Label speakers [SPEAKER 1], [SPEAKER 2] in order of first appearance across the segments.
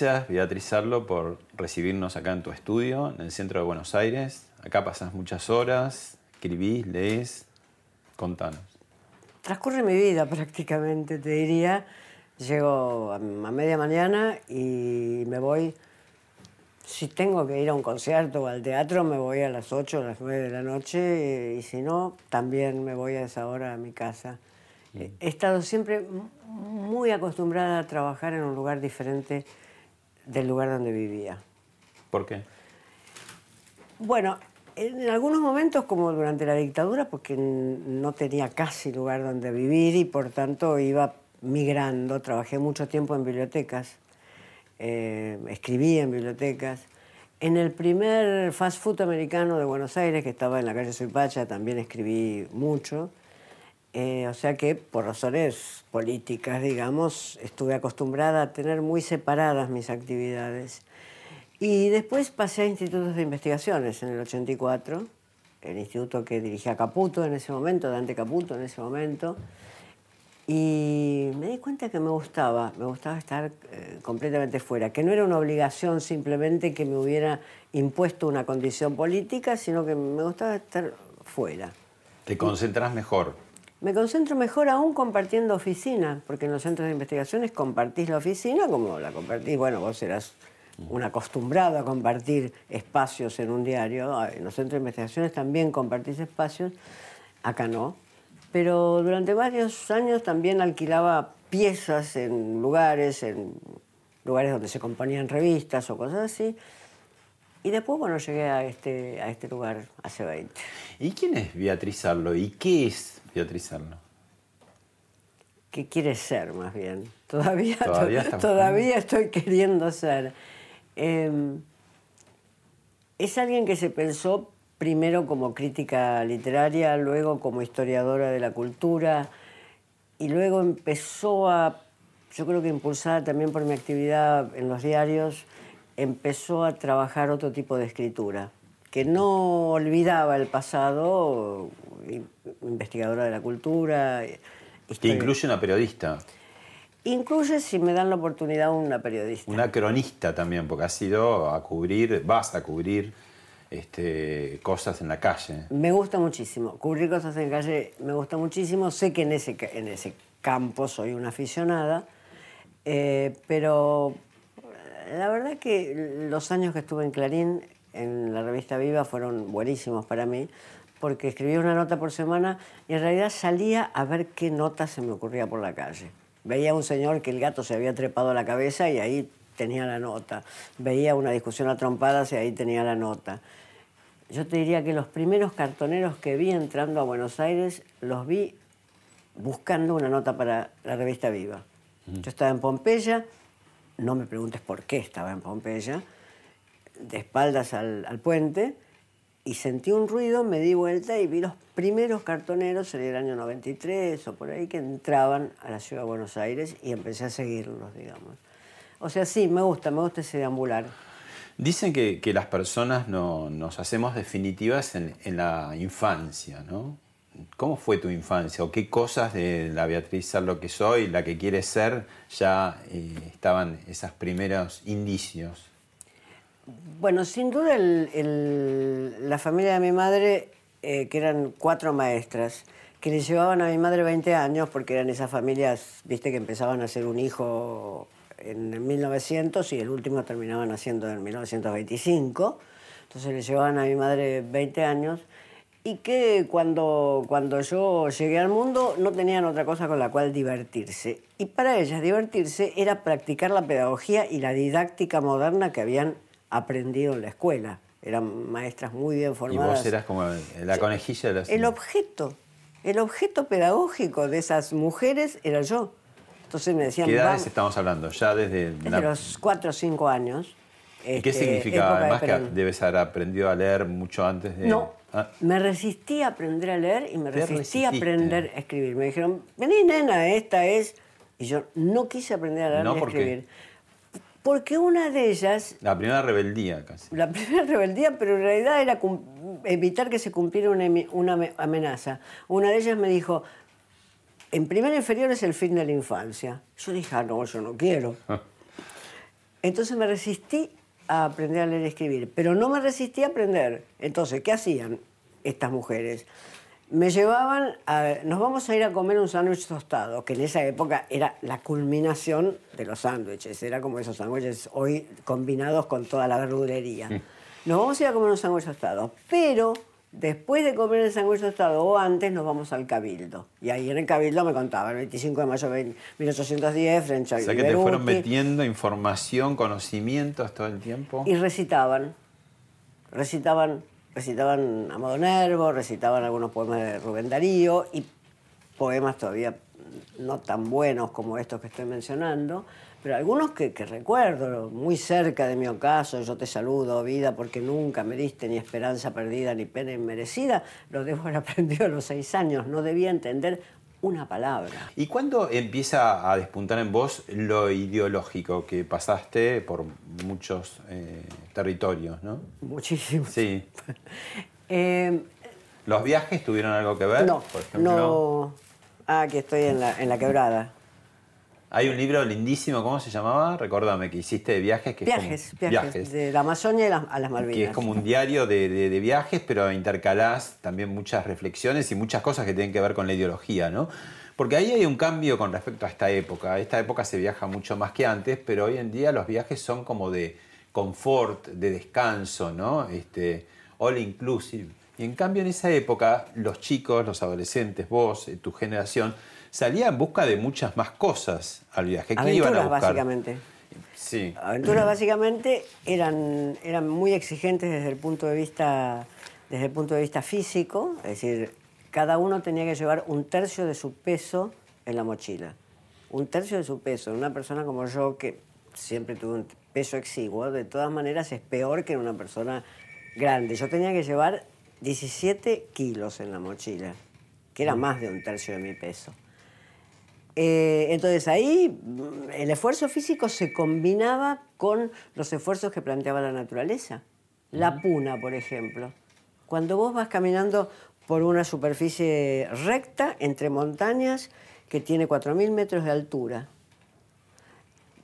[SPEAKER 1] Gracias, Beatriz Arlo, por recibirnos acá en tu estudio, en el centro de Buenos Aires. Acá pasas muchas horas, escribís, lees. Contanos.
[SPEAKER 2] Transcurre mi vida prácticamente, te diría. Llego a media mañana y me voy. Si tengo que ir a un concierto o al teatro, me voy a las 8 o las 9 de la noche y si no, también me voy a esa hora a mi casa. He estado siempre muy acostumbrada a trabajar en un lugar diferente del lugar donde vivía.
[SPEAKER 1] ¿Por qué?
[SPEAKER 2] Bueno, en algunos momentos, como durante la dictadura, porque no tenía casi lugar donde vivir y por tanto iba migrando. Trabajé mucho tiempo en bibliotecas, eh, escribí en bibliotecas. En el primer fast food americano de Buenos Aires, que estaba en la calle Suipacha, también escribí mucho. Eh, o sea que por razones políticas, digamos, estuve acostumbrada a tener muy separadas mis actividades. Y después pasé a institutos de investigaciones en el 84, el instituto que dirigía Caputo en ese momento, Dante Caputo en ese momento, y me di cuenta que me gustaba, me gustaba estar eh, completamente fuera, que no era una obligación simplemente que me hubiera impuesto una condición política, sino que me gustaba estar fuera.
[SPEAKER 1] ¿Te concentras mejor?
[SPEAKER 2] Me concentro mejor aún compartiendo oficina, porque en los centros de investigaciones compartís la oficina como la compartís, bueno, vos serás un acostumbrado a compartir espacios en un diario, en los centros de investigaciones también compartís espacios, acá no, pero durante varios años también alquilaba piezas en lugares, en lugares donde se componían revistas o cosas así, y después, bueno, llegué a este, a este lugar hace 20.
[SPEAKER 1] ¿Y quién es Beatriz Arlo? ¿Y qué es Beatriz Arlo?
[SPEAKER 2] ¿Qué quiere ser, más bien? Todavía, todavía, estoy queriendo ser. Em, es alguien que se pensó primero como crítica literaria, luego como historiadora de la cultura, y luego empezó a, yo creo que impulsada también por mi actividad en los diarios, empezó a trabajar otro tipo de escritura, que no olvidaba el pasado, investigadora de la cultura.
[SPEAKER 1] Que incluye una periodista.
[SPEAKER 2] Incluye, si me dan la oportunidad, una periodista.
[SPEAKER 1] Una cronista también, porque has ido a cubrir, vas a cubrir este, cosas en la calle.
[SPEAKER 2] Me gusta muchísimo. Cubrir cosas en la calle me gusta muchísimo. Sé que en ese, en ese campo soy una aficionada, eh, pero la verdad que los años que estuve en Clarín, en la revista Viva, fueron buenísimos para mí, porque escribía una nota por semana y en realidad salía a ver qué nota se me ocurría por la calle. Veía a un señor que el gato se había trepado a la cabeza y ahí tenía la nota. Veía una discusión a trompadas y ahí tenía la nota. Yo te diría que los primeros cartoneros que vi entrando a Buenos Aires los vi buscando una nota para la revista Viva. Yo estaba en Pompeya no me preguntes por qué estaba en Pompeya, de espaldas al, puente, y sentí un ruido, me di vuelta y vi los primeros cartoneros en el año 93 o por ahí que entraban a la ciudad de Buenos Aires y empecé a seguirlos, digamos. O sea, sí, me gusta, me gusta ese deambular.
[SPEAKER 1] Dicen que, las personas no, nos hacemos definitivas en, en la infancia, ¿no? ¿Cómo fue tu infancia o qué cosas de la Beatriz lo que soy, la que quieres ser, ya eh, estaban esos primeros indicios?
[SPEAKER 2] Bueno, sin duda la familia de mi madre, eh, que eran cuatro maestras, que le llevaban a mi madre 20 años, porque eran esas familias, viste, que empezaban a hacer un hijo en 1900 y el último terminaban haciendo en 1925. Entonces le llevaban a mi madre 20 años y que cuando, cuando yo llegué al mundo no tenían otra cosa con la cual divertirse. Y para ellas divertirse era practicar la pedagogía y la didáctica moderna que habían aprendido en la escuela. Eran maestras muy bien formadas.
[SPEAKER 1] Y vos eras como la conejilla de la
[SPEAKER 2] El objeto, el objeto pedagógico de esas mujeres era yo. Entonces me decían...
[SPEAKER 1] ¿Qué edades estamos hablando? Ya desde...
[SPEAKER 2] Desde los cuatro o cinco años.
[SPEAKER 1] ¿Y qué
[SPEAKER 2] este,
[SPEAKER 1] significaba? Además que debes haber aprendido a leer mucho antes de...
[SPEAKER 2] No,
[SPEAKER 1] Ah,
[SPEAKER 2] me resistí a aprender a leer y me resistí a aprender a escribir. Me dijeron, vení nena, esta es... Y yo no quise aprender a leer
[SPEAKER 1] No,
[SPEAKER 2] ni a
[SPEAKER 1] ¿por qué?
[SPEAKER 2] Porque una de ellas,
[SPEAKER 1] La primera rebeldía casi.
[SPEAKER 2] la primera rebeldía, pero en realidad era evitar que se cumpliera una, amenaza. Una de ellas me dijo, en primer inferior es el fin de la infancia. Yo dije, ah, no, yo no quiero. Entonces me resistí a aprender a leer y escribir, pero no me resistí a aprender. Entonces, ¿qué hacían estas mujeres? Me llevaban a, nos vamos a ir a comer un sándwich tostado, que en esa época era la culminación de los sándwiches, era como esos sándwiches hoy combinados con toda la verdulería. Nos vamos a ir a comer un sándwich tostado, pero después de comer el sándwich tostado o antes nos vamos al Cabildo. Y ahí en el Cabildo me contaban, el 25 de mayo de 1810, frente a
[SPEAKER 1] O sea que te fueron metiendo información, conocimientos todo el tiempo.
[SPEAKER 2] y recitaban. Recitaban, recitaban a modo nervo, recitaban algunos poemas de Rubén Darío y poemas todavía no tan buenos como estos que estoy mencionando, pero algunos que, que recuerdo, muy cerca de mi ocaso, yo te saludo, vida, porque nunca me diste ni esperanza perdida ni pena inmerecida, lo debo haber aprendido a los seis años, no debía entender una palabra.
[SPEAKER 1] ¿Y cuándo empieza a despuntar en vos lo ideológico que pasaste por muchos eh, territorios, no?
[SPEAKER 2] Muchísimo.
[SPEAKER 1] Sí.
[SPEAKER 2] Eh,
[SPEAKER 1] ¿Los viajes tuvieron algo que ver?
[SPEAKER 2] no,
[SPEAKER 1] Por ejemplo,
[SPEAKER 2] no. Ah, aquí estoy en la, en la quebrada.
[SPEAKER 1] Hay un libro lindísimo, ¿cómo se llamaba? Recuérdame, que hiciste de viajes. Que como-
[SPEAKER 2] Viajes, viajes, de la Amazonia y las- a las Malvinas.
[SPEAKER 1] Que es como un diario de, de- de viajes, pero intercalás también muchas reflexiones y muchas cosas que tienen que ver con la ideología, ¿no? Porque ahí hay un cambio con respecto a esta época. Esta época se viaja mucho más que antes, pero hoy en día los viajes son como de confort, de descanso, ¿no? Este, all inclusive. Y en cambio en esa época los chicos, los adolescentes, vos, eh, tu generación, salían en busca de muchas más cosas al viaje. ¿Qué iban a
[SPEAKER 2] Aventuras,
[SPEAKER 1] buscar?
[SPEAKER 2] básicamente.
[SPEAKER 1] Sí.
[SPEAKER 2] Aventuras, básicamente, eran, eran muy exigentes desde el punto de vista desde el punto de vista físico, es decir, cada uno tenía que llevar un tercio de su peso en la mochila. Un tercio de su peso. Una persona como yo, que siempre tuve un peso exiguo, de todas maneras es peor que una persona grande. Yo tenía que llevar 17 kilos en la mochila, que era más de un tercio de mi peso. Eh, entonces ahí mm, el esfuerzo físico se combinaba con los esfuerzos que planteaba la naturaleza. La puna, por ejemplo. Cuando vos vas caminando por una superficie recta entre montañas que tiene 4.000 metros de altura,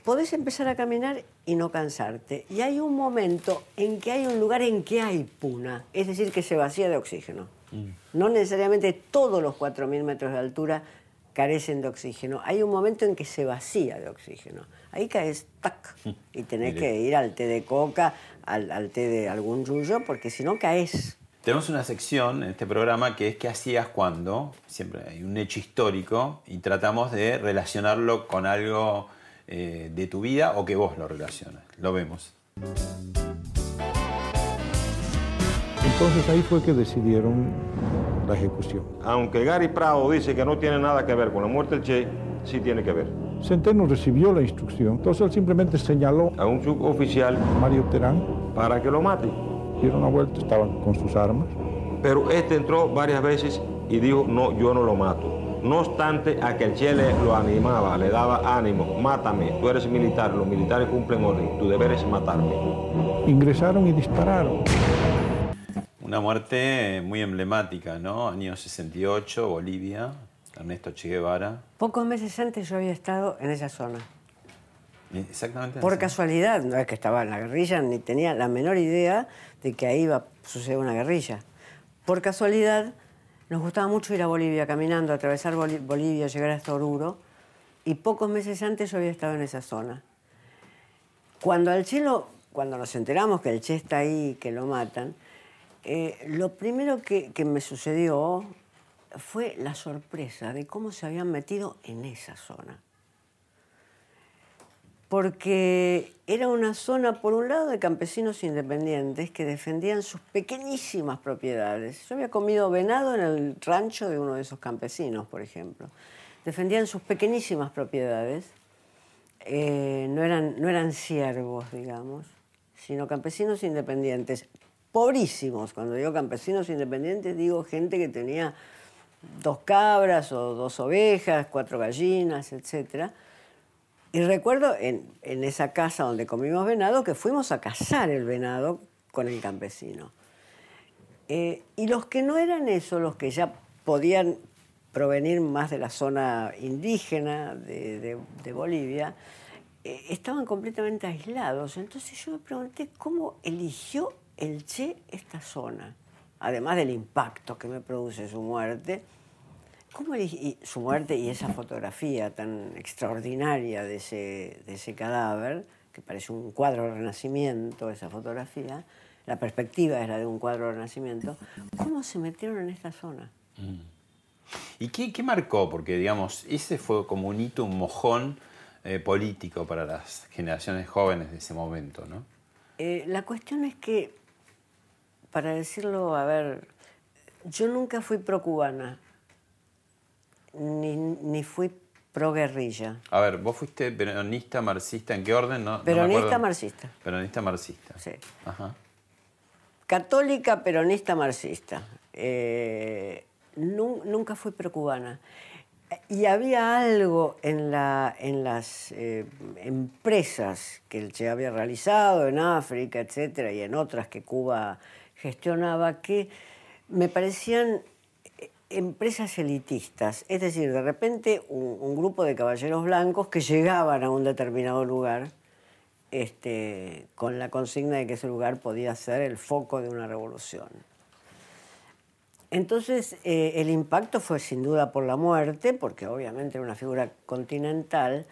[SPEAKER 2] podés empezar a caminar y no cansarte. Y hay un momento en que hay un lugar en que hay puna, es decir, que se vacía de oxígeno. No necesariamente todos los 4.000 metros de altura carecen de oxígeno. Hay un momento en que se vacía de oxígeno. Ahí caes, tac, y tenés
[SPEAKER 1] Mire.
[SPEAKER 2] que ir al té de coca, al, al té de algún yuyo, porque si no caes.
[SPEAKER 1] Tenemos una sección en este programa que es ¿qué hacías cuando? Siempre hay un hecho histórico y tratamos de relacionarlo con algo eh, de tu vida o que vos lo relacionas. Lo vemos.
[SPEAKER 3] Entonces ahí fue que decidieron la ejecución.
[SPEAKER 4] Aunque Gary Prado dice que no tiene nada que ver con la muerte del Che, sí tiene que ver.
[SPEAKER 3] Centeno recibió la instrucción, entonces él simplemente señaló
[SPEAKER 4] A un suboficial
[SPEAKER 3] Mario Terán,
[SPEAKER 4] para que lo mate.
[SPEAKER 3] dieron una vuelta, estaban con sus armas.
[SPEAKER 4] Pero este entró varias veces y dijo, no, yo no lo mato. No obstante, a que el Che le, lo animaba, le daba ánimo, mátame, tú eres militar, los militares cumplen orden, tu deber es matarme.
[SPEAKER 3] Ingresaron y dispararon.
[SPEAKER 1] Una muerte muy emblemática, ¿no? Año 68, Bolivia, Ernesto Che Guevara.
[SPEAKER 2] Pocos meses antes yo había estado en esa zona.
[SPEAKER 1] Exactamente.
[SPEAKER 2] Por
[SPEAKER 1] así.
[SPEAKER 2] casualidad, no es que estaba en la guerrilla, ni tenía la menor idea de que ahí iba a suceder una guerrilla. Por casualidad, nos gustaba mucho ir a Bolivia caminando, atravesar Boli- Bolivia, llegar hasta Oruro, y pocos meses antes yo había estado en esa zona. Cuando al Che lo- cuando nos enteramos que el Che está ahí, que lo matan, Eh, lo primero que, me sucedió fue la sorpresa de cómo se habían metido en esa zona. Porque era una zona, por un lado, de campesinos independientes que defendían sus pequeñísimas propiedades. Yo había comido venado en el rancho de uno de esos campesinos, por ejemplo. Defendían sus pequeñísimas propiedades. Eh, no, eran, no eran siervos, digamos, sino campesinos independientes. Pobrísimos. Cuando digo campesinos independientes, digo gente que tenía dos cabras o dos ovejas, cuatro gallinas, etc. Y recuerdo en, esa casa donde comimos venado que fuimos a cazar el venado con el campesino. Eh, y los que no eran eso, los que ya podían provenir más de la zona indígena de, Bolivia, eh, estaban completamente aislados. Entonces yo me pregunté cómo eligió el Che esta zona además del impacto que me produce su muerte, ¿cómo su muerte y esa fotografía tan extraordinaria de ese, de ese cadáver, que parece un cuadro de renacimiento, esa fotografía, la perspectiva es la de un cuadro de renacimiento, ¿cómo se metieron en esta zona?
[SPEAKER 1] Mm. ¿Y qué, marcó? Porque, digamos, ese fue como un hito, un mojón eh, político para las generaciones jóvenes de ese momento, ¿no?
[SPEAKER 2] Eh, la cuestión es que para decirlo, a ver, yo nunca fui pro-cubana, ni, fui pro-guerrilla.
[SPEAKER 1] A ver, vos fuiste peronista, marxista, ¿en qué orden? No,
[SPEAKER 2] peronista, marxista.
[SPEAKER 1] Peronista, marxista.
[SPEAKER 2] Sí. Católica, peronista, marxista. Eh, nunca fui pro-cubana. Y había algo en, la, en las eh, empresas que se había realizado en África, etcétera, y en otras que Cuba gestionaba que me parecían eh, empresas elitistas, es decir, de repente un, grupo de caballeros blancos que llegaban a un determinado lugar este, con la consigna de que ese lugar podía ser el foco de una revolución. Entonces, eh, el impacto fue sin duda por la muerte, porque obviamente era una figura continental,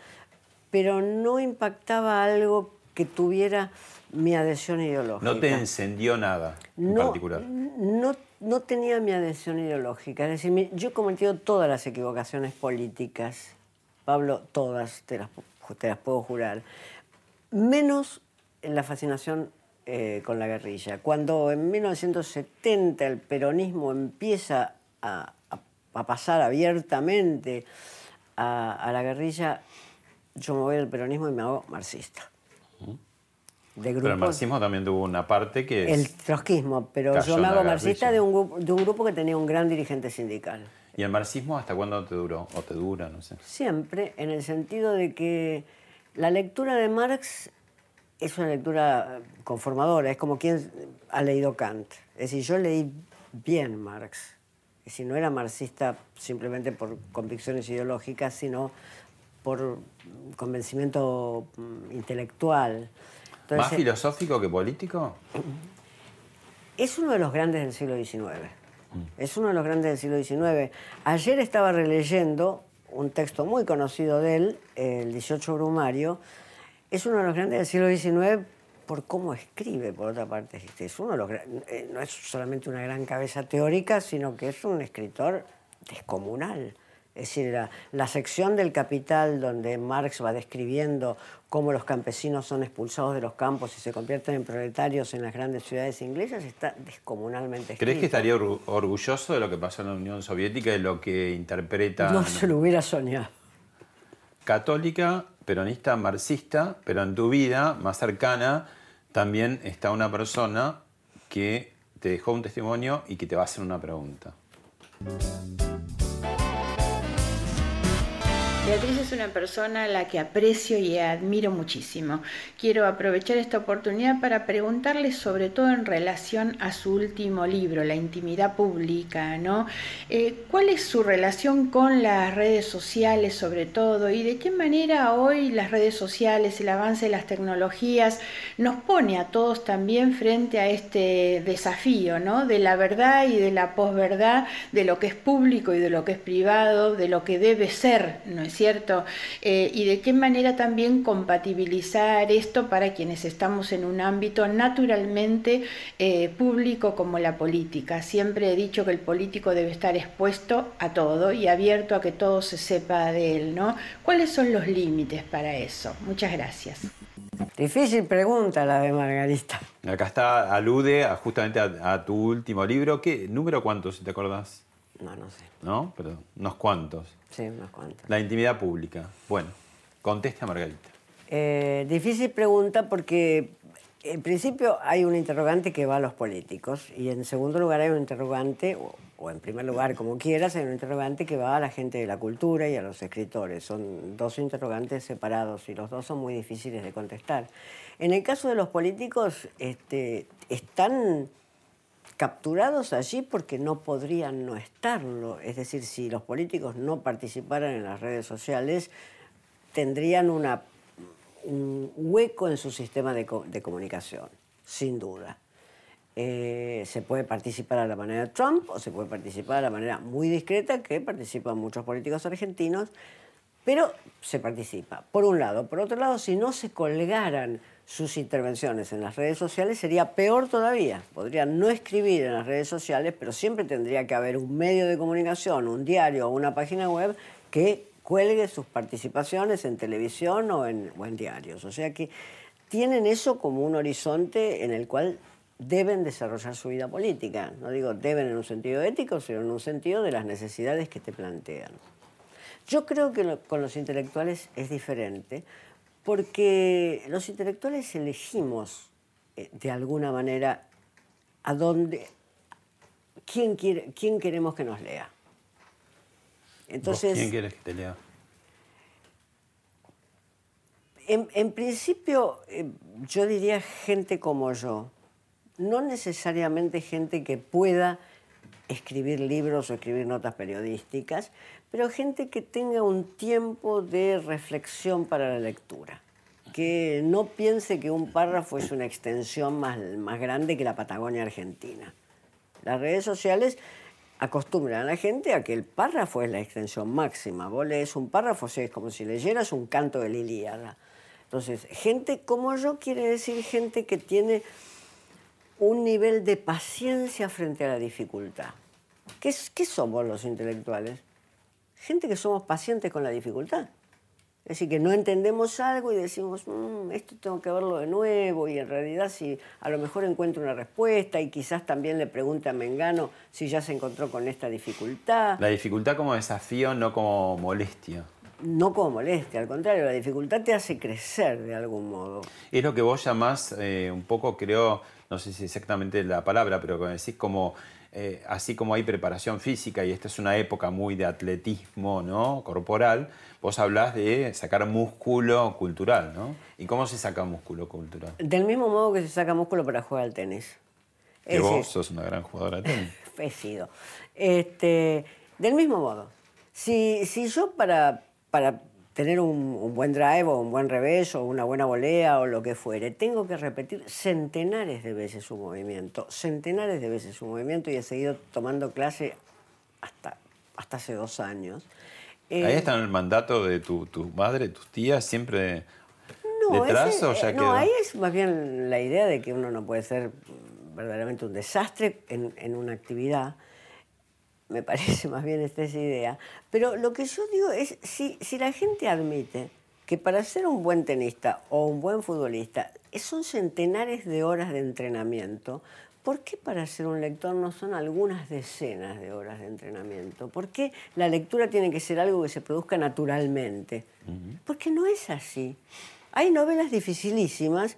[SPEAKER 2] pero no impactaba algo que tuviera mi adhesión ideológica.
[SPEAKER 1] ¿No te encendió nada en particular?
[SPEAKER 2] No, no tenía mi adhesión ideológica. Es decir, yo he cometido todas las equivocaciones políticas, Pablo, todas, te las, te las puedo jurar, menos la fascinación eh, con la guerrilla. Cuando en 1970 el peronismo empieza a, pasar abiertamente a, a la guerrilla, yo me voy del peronismo y me hago marxista.
[SPEAKER 1] Pero el marxismo también tuvo una parte que
[SPEAKER 2] El trotskismo, pero yo me hago marxista de un, grupo, de un grupo que tenía un gran dirigente sindical.
[SPEAKER 1] ¿Y el marxismo hasta cuándo te duró? ¿O te dura? No sé.
[SPEAKER 2] Siempre, en el sentido de que la lectura de Marx es una lectura conformadora, es como quien ha leído Kant. Es decir, yo leí bien Marx. Es decir, no era marxista simplemente por convicciones ideológicas, sino por convencimiento mm,
[SPEAKER 1] ¿Más filosófico que político?
[SPEAKER 2] Es uno de los grandes del siglo XIX. Es uno de los grandes del siglo XIX. Ayer estaba releyendo un texto muy conocido de él, el 18 Brumario. Es uno de los grandes del siglo XIX por cómo escribe, por otra parte. Es uno de los, eh, no es solamente una gran cabeza teórica, sino que es un escritor descomunal. Es decir, la, sección del Capital donde Marx va describiendo cómo los campesinos son expulsados de los campos y se convierten en proletarios en las grandes ciudades inglesas está descomunalmente
[SPEAKER 1] ¿Crees que estaría orgulloso de lo que pasó en la Unión Soviética y lo que interpreta?
[SPEAKER 2] No se lo hubiera soñado.
[SPEAKER 1] Católica, peronista, marxista, pero en tu vida más cercana también está una persona que te dejó un testimonio y que te va a hacer una pregunta.
[SPEAKER 5] Beatriz es una persona a la que aprecio y admiro muchísimo. Quiero aprovechar esta oportunidad para preguntarle sobre todo en relación a su último libro, La intimidad pública, ¿no? Eh, ¿Cuál es su relación con las redes sociales sobre todo y de qué manera hoy las redes sociales, el avance de las tecnologías nos pone a todos también frente a este desafío, ¿no? De la verdad y de la posverdad, de lo que es público y de lo que es privado, de lo que debe ser, ¿no es cierto? Eh, y de qué manera también compatibilizar esto para quienes estamos en un ámbito naturalmente eh, público como la política. Siempre he dicho que el político debe estar expuesto a todo y abierto a que todo se sepa de él, ¿no? ¿Cuáles son los límites para eso? Muchas gracias.
[SPEAKER 2] Difícil pregunta la de Margarita.
[SPEAKER 1] Acá está, alude justamente a, tu último libro. ¿Qué número cuántos, si te acordás?
[SPEAKER 2] No, no sé.
[SPEAKER 1] ¿No? Pero unos cuantos.
[SPEAKER 2] Sí, unos cuantos.
[SPEAKER 1] La intimidad pública. Bueno, contesta Margarita.
[SPEAKER 2] Eh, difícil pregunta porque en principio hay un interrogante que va a los políticos y en segundo lugar hay un interrogante, o, en primer lugar, como quieras, hay un interrogante que va a la gente de la cultura y a los escritores. Son dos interrogantes separados y los dos son muy difíciles de contestar. En el caso de los políticos, este, están capturados allí porque no podrían no estarlo. Es decir, si los políticos no participaran en las redes sociales, tendrían una un hueco en su sistema de, comunicación, sin duda. Eh, se puede participar a la manera de Trump o se puede participar a la manera muy discreta que participan muchos políticos argentinos, pero se participa, por un lado. Por otro lado, si no se colgaran sus intervenciones en las redes sociales, sería peor todavía. Podrían no escribir en las redes sociales, pero siempre tendría que haber un medio de comunicación, un diario o una página web que cuelgue sus participaciones en televisión o en, diarios. O sea que tienen eso como un horizonte en el cual deben desarrollar su vida política. No digo deben en un sentido ético, sino en un sentido de las necesidades que te plantean. Yo creo que con los intelectuales es diferente, porque los intelectuales elegimos eh, de alguna manera a dónde, quién, quiere, quién queremos que nos lea.
[SPEAKER 1] Entonces, ¿Quién quieres que te lea?
[SPEAKER 2] En, principio, eh, yo diría gente como yo, no necesariamente gente que pueda escribir libros o escribir notas periodísticas, pero gente que tenga un tiempo de reflexión para la lectura, que no piense que un párrafo es una extensión más, más grande que la Patagonia Argentina. Las redes sociales acostumbran a la gente a que el párrafo es la extensión máxima. Vos lees un párrafo, es como si leyeras un canto de Liliada. Entonces, gente como yo quiere decir gente que tiene un nivel de paciencia frente a la dificultad. ¿Qué, ¿Qué, somos los intelectuales? Gente que somos pacientes con la dificultad. Es decir, que no entendemos algo y decimos, mm, esto tengo que verlo de nuevo y en realidad si a lo mejor encuentro una respuesta y quizás también le pregunte a Mengano si ya se encontró con esta dificultad.
[SPEAKER 1] La dificultad como desafío, no como molestia.
[SPEAKER 2] No como molestia, al contrario, la dificultad te hace crecer de algún modo.
[SPEAKER 1] Es lo que vos llamás eh, un poco, creo, no sé si exactamente la palabra, pero como decís como eh, así como hay preparación física y esta es una época muy de atletismo ¿no? corporal, vos hablás de sacar músculo cultural, ¿no? ¿Y cómo se saca músculo cultural?
[SPEAKER 2] Del mismo modo que se saca músculo para jugar al tenis.
[SPEAKER 1] Que vos sos una gran jugadora de tenis.
[SPEAKER 2] He sido. Este, del mismo modo. Si, si yo para, para tener un, buen drive o un buen revés o una buena volea o lo que fuere. Tengo que repetir centenares de veces su movimiento, centenares de veces su movimiento y he seguido tomando clase hasta, hasta hace dos años.
[SPEAKER 1] Ahí eh, está el mandato de tu, tu madre, tus tías, siempre detrás o ya
[SPEAKER 2] eh, No, ahí es más bien la idea de que uno no puede ser verdaderamente un desastre en, en una actividad me parece más bien esta idea. Pero lo que yo digo es, si, si la gente admite que para ser un buen tenista o un buen futbolista son centenares de horas de entrenamiento, ¿por qué para ser un lector no son algunas decenas de horas de entrenamiento? ¿Por qué la lectura tiene que ser algo que se produzca naturalmente? Porque no es así. Hay novelas dificilísimas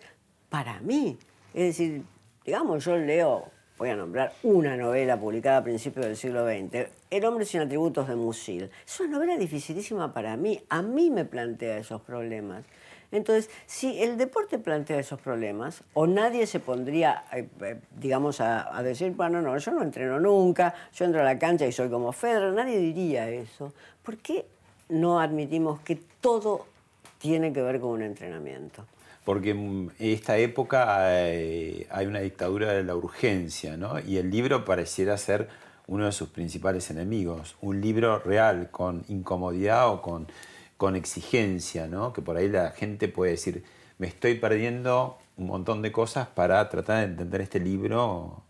[SPEAKER 2] para mí. Es decir, digamos, yo leo voy a nombrar una novela publicada a principios del siglo XX, El hombre sin atributos de Musil. Es una novela dificilísima para mí, a mí me plantea esos problemas. Entonces, si el deporte plantea esos problemas, o nadie se pondría, eh, eh, digamos, a, decir, bueno, no, yo no entreno nunca, yo entro a la cancha y soy como Federer, nadie diría eso. ¿Por qué no admitimos que todo tiene que ver con un entrenamiento?
[SPEAKER 1] Porque en esta época hay, una dictadura de la urgencia, ¿no? Y el libro pareciera ser uno de sus principales enemigos, un libro real, con incomodidad o con, con exigencia, ¿no? Que por ahí la gente puede decir, me estoy perdiendo un montón de cosas para tratar de entender este libro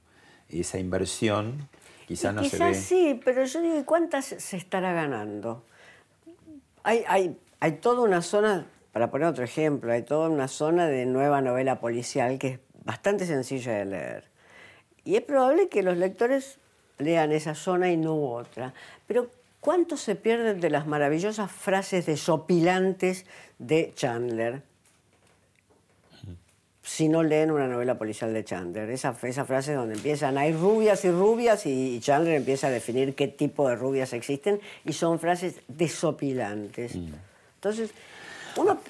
[SPEAKER 1] y esa inversión. Quizás no
[SPEAKER 2] quizás
[SPEAKER 1] se ve.
[SPEAKER 2] sí, pero yo digo, ¿y cuántas se estará ganando? Hay, hay, hay toda una zona, para poner otro ejemplo, hay toda una zona de nueva novela policial que es bastante sencilla de leer. Y es probable que los lectores lean esa zona y no otra. Pero ¿cuánto se pierden de las maravillosas frases desopilantes de Chandler? Si no leen una novela policial de Chandler. Esa, esa frase donde empiezan, hay rubias y rubias, y Chandler empieza a definir qué tipo de rubias existen, y son frases desopilantes. Entonces, uno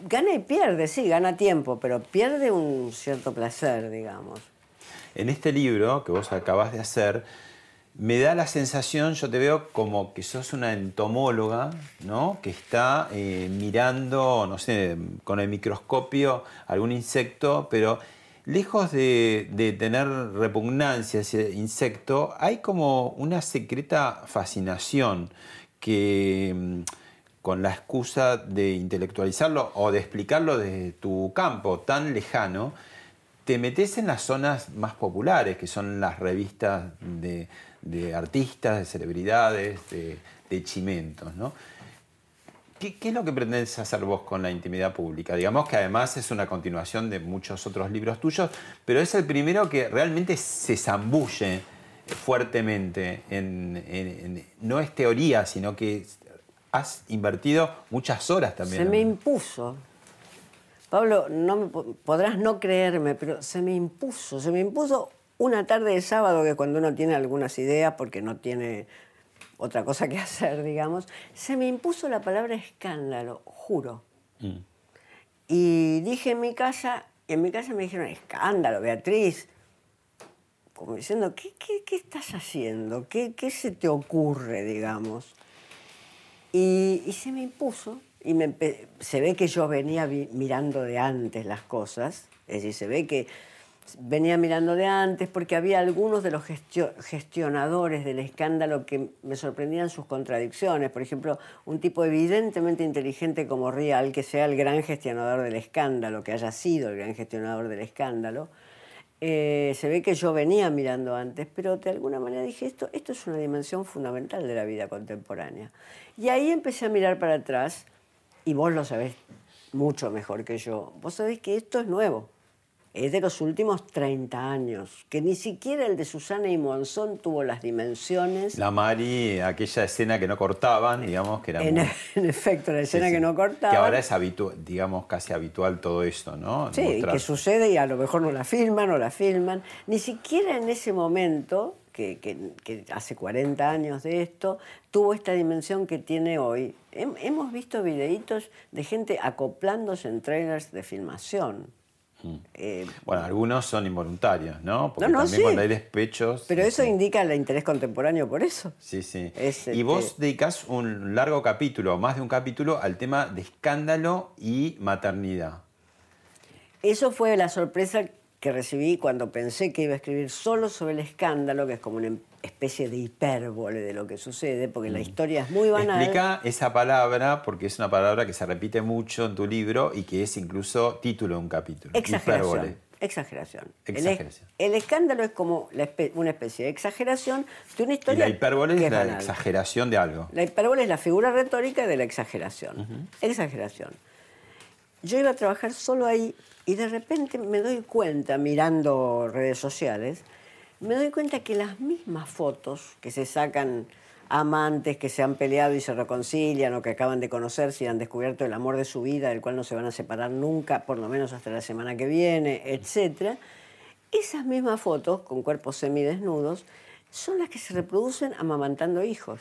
[SPEAKER 2] gana y pierde, sí, gana tiempo, pero pierde un cierto placer, digamos.
[SPEAKER 1] En este libro que vos acabas de hacer, me da la sensación, yo te veo como que sos una entomóloga, ¿no? Que está eh, mirando, no sé, con el microscopio algún insecto, pero lejos de, de tener repugnancia ese insecto, hay como una secreta fascinación que mm, con la excusa de intelectualizarlo o de explicarlo desde tu campo tan lejano, te metes en las zonas más populares, que son las revistas de, artistas, de celebridades, de, chimentos, ¿no? ¿Qué, ¿Qué, es lo que pretendes hacer vos con la intimidad pública? Digamos que además es una continuación de muchos otros libros tuyos, pero es el primero que realmente se zambulle fuertemente en, en, en no es teoría, sino que has invertido muchas horas también.
[SPEAKER 2] Se me impuso. Pablo, no me, podrás no creerme, pero se me impuso. Se me impuso una tarde de sábado, que cuando uno tiene algunas ideas, porque no tiene otra cosa que hacer, digamos, se me impuso la palabra escándalo, juro. Mm. Y dije en mi casa, en mi casa me dijeron, escándalo, Beatriz. Como diciendo, ¿qué, qué, qué estás haciendo? ¿Qué, ¿Qué, se te ocurre, digamos? Y, y se me impuso, y me se ve que yo venía mirando de antes las cosas, es decir, se ve que venía mirando de antes porque había algunos de los gestio gestionadores del escándalo que me sorprendían sus contradicciones. Por ejemplo, un tipo evidentemente inteligente como Rial, que sea el gran gestionador del escándalo, que haya sido el gran gestionador del escándalo, eh, se ve que yo venía mirando antes, pero de alguna manera dije, esto, esto es una dimensión fundamental de la vida contemporánea. Y ahí empecé a mirar para atrás, y vos lo sabés mucho mejor que yo, vos sabés que esto es nuevo es de los últimos 30 años, que ni siquiera el de Susana y Monzón tuvo las dimensiones.
[SPEAKER 1] La Mari, aquella escena que no cortaban, digamos, que era...
[SPEAKER 2] En,
[SPEAKER 1] muy...
[SPEAKER 2] en efecto, la escena sí, que no cortaban.
[SPEAKER 1] Que ahora es habitual, digamos, casi habitual todo esto, ¿no?
[SPEAKER 2] Sí, Mostrar... que sucede y a lo mejor no la filman o la filman. Ni siquiera en ese momento, que, que, que hace 40 años de esto, tuvo esta dimensión que tiene hoy. Hemos visto videitos de gente acoplándose en trailers de filmación.
[SPEAKER 1] Eh, bueno, algunos son involuntarios, ¿no? Porque no, no, también sí. cuando hay despechos.
[SPEAKER 2] Pero eso sí. indica el interés contemporáneo por eso.
[SPEAKER 1] Sí, sí. Es, y vos este... dedicás un largo capítulo, más de un capítulo, al tema de escándalo y maternidad.
[SPEAKER 2] Eso fue la sorpresa que recibí cuando pensé que iba a escribir solo sobre el escándalo, que es como una especie de hipérbole de lo que sucede, porque mm. la historia es muy banal.
[SPEAKER 1] Explica esa palabra, porque es una palabra que se repite mucho en tu libro y que es incluso título de un capítulo.
[SPEAKER 2] Exageración.
[SPEAKER 1] Hipérbole.
[SPEAKER 2] Exageración.
[SPEAKER 1] Exageración.
[SPEAKER 2] El, el, escándalo es como espe una especie de exageración de una historia.
[SPEAKER 1] Y la hipérbole
[SPEAKER 2] que
[SPEAKER 1] es la
[SPEAKER 2] banal.
[SPEAKER 1] exageración de algo.
[SPEAKER 2] La hipérbole es la figura retórica de la exageración. Uh -huh. Exageración. Yo iba a trabajar solo ahí y de repente me doy cuenta, mirando redes sociales, me doy cuenta que las mismas fotos que se sacan amantes que se han peleado y se reconcilian o que acaban de conocerse y han descubierto el amor de su vida, del cual no se van a separar nunca, por lo menos hasta la semana que viene, etc. Esas mismas fotos, con cuerpos semidesnudos, son las que se reproducen amamantando hijos.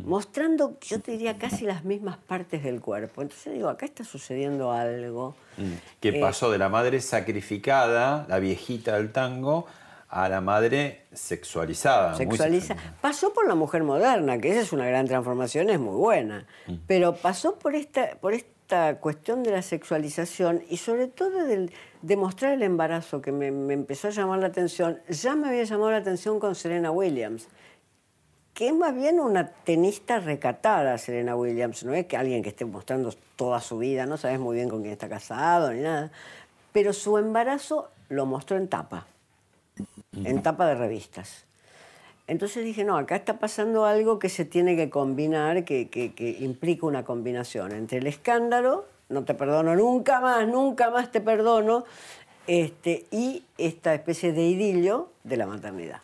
[SPEAKER 2] Mostrando, yo te diría, casi las mismas partes del cuerpo. Entonces digo, acá está sucediendo algo.
[SPEAKER 1] Mm. Que eh, pasó de la madre sacrificada, la viejita del tango, a la madre sexualizada.
[SPEAKER 2] Sexualiza. Pasó por la mujer moderna, que esa es una gran transformación, es muy buena. Mm. Pero pasó por esta, por esta cuestión de la sexualización y sobre todo del, de mostrar el embarazo, que me, me, empezó a llamar la atención. Ya me había llamado la atención con Serena Williams. Que es más bien una tenista recatada, Serena Williams. No es que alguien que esté mostrando toda su vida, no sabes muy bien con quién está casado ni nada. Pero su embarazo lo mostró en tapa, en tapa de revistas. Entonces dije, no, acá está pasando algo que se tiene que combinar, que, que implica una combinación entre el escándalo, no te perdono nunca más, nunca más te perdono, este, y esta especie de idilio de la maternidad.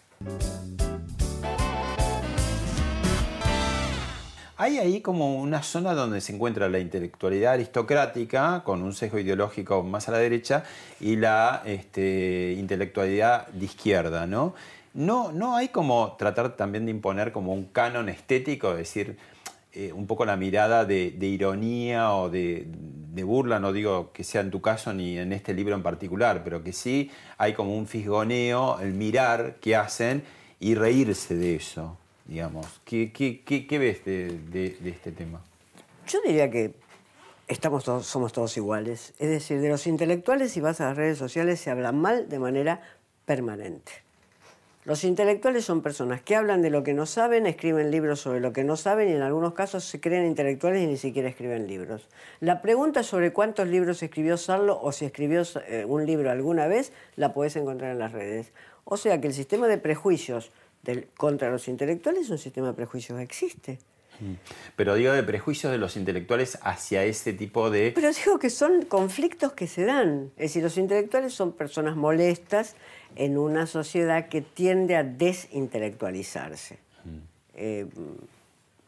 [SPEAKER 1] Hay ahí como una zona donde se encuentra la intelectualidad aristocrática, con un sesgo ideológico más a la derecha, y la este, intelectualidad de izquierda, ¿no? ¿no? No hay como tratar también de imponer como un canon estético, es decir, eh, un poco la mirada de, ironía o de, burla, no digo que sea en tu caso ni en este libro en particular, pero que sí hay como un fisgoneo, el mirar que hacen y reírse de eso digamos. ¿Qué, qué, ves de, este tema?
[SPEAKER 2] Yo diría que estamos todos, somos todos iguales. Es decir, de los intelectuales, si vas a las redes sociales, se habla mal de manera permanente. Los intelectuales son personas que hablan de lo que no saben, escriben libros sobre lo que no saben y en algunos casos se creen intelectuales y ni siquiera escriben libros. La pregunta sobre cuántos libros escribió Sarlo o si escribió eh, un libro alguna vez la puedes encontrar en las redes. O sea que el sistema de prejuicios contra los intelectuales, un sistema de prejuicios existe.
[SPEAKER 1] Mm. Pero digo de prejuicios de los intelectuales hacia ese tipo de...
[SPEAKER 2] Pero digo que son conflictos que se dan. Es decir, los intelectuales son personas molestas en una sociedad que tiende a desintelectualizarse. Mm. Eh,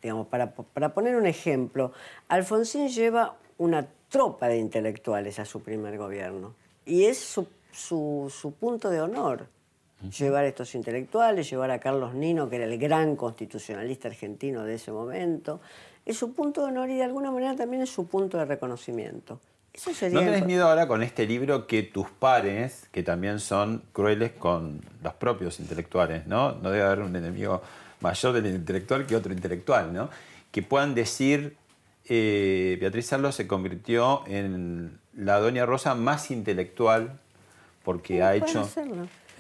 [SPEAKER 2] digamos, para, poner un ejemplo, Alfonsín lleva una tropa de intelectuales a su primer gobierno y es su, su punto de honor llevar a estos intelectuales, llevar a Carlos Nino, que era el gran constitucionalista argentino de ese momento. Es su punto de honor y de alguna manera también es su punto de reconocimiento.
[SPEAKER 1] Eso sería ¿No tenés miedo ahora con este libro que tus pares, que también son crueles con los propios intelectuales, ¿no? No debe haber un enemigo mayor del intelectual que otro intelectual, ¿no? Que puedan decir, eh, Beatriz Arlo se convirtió en la doña Rosa más intelectual porque ha hecho...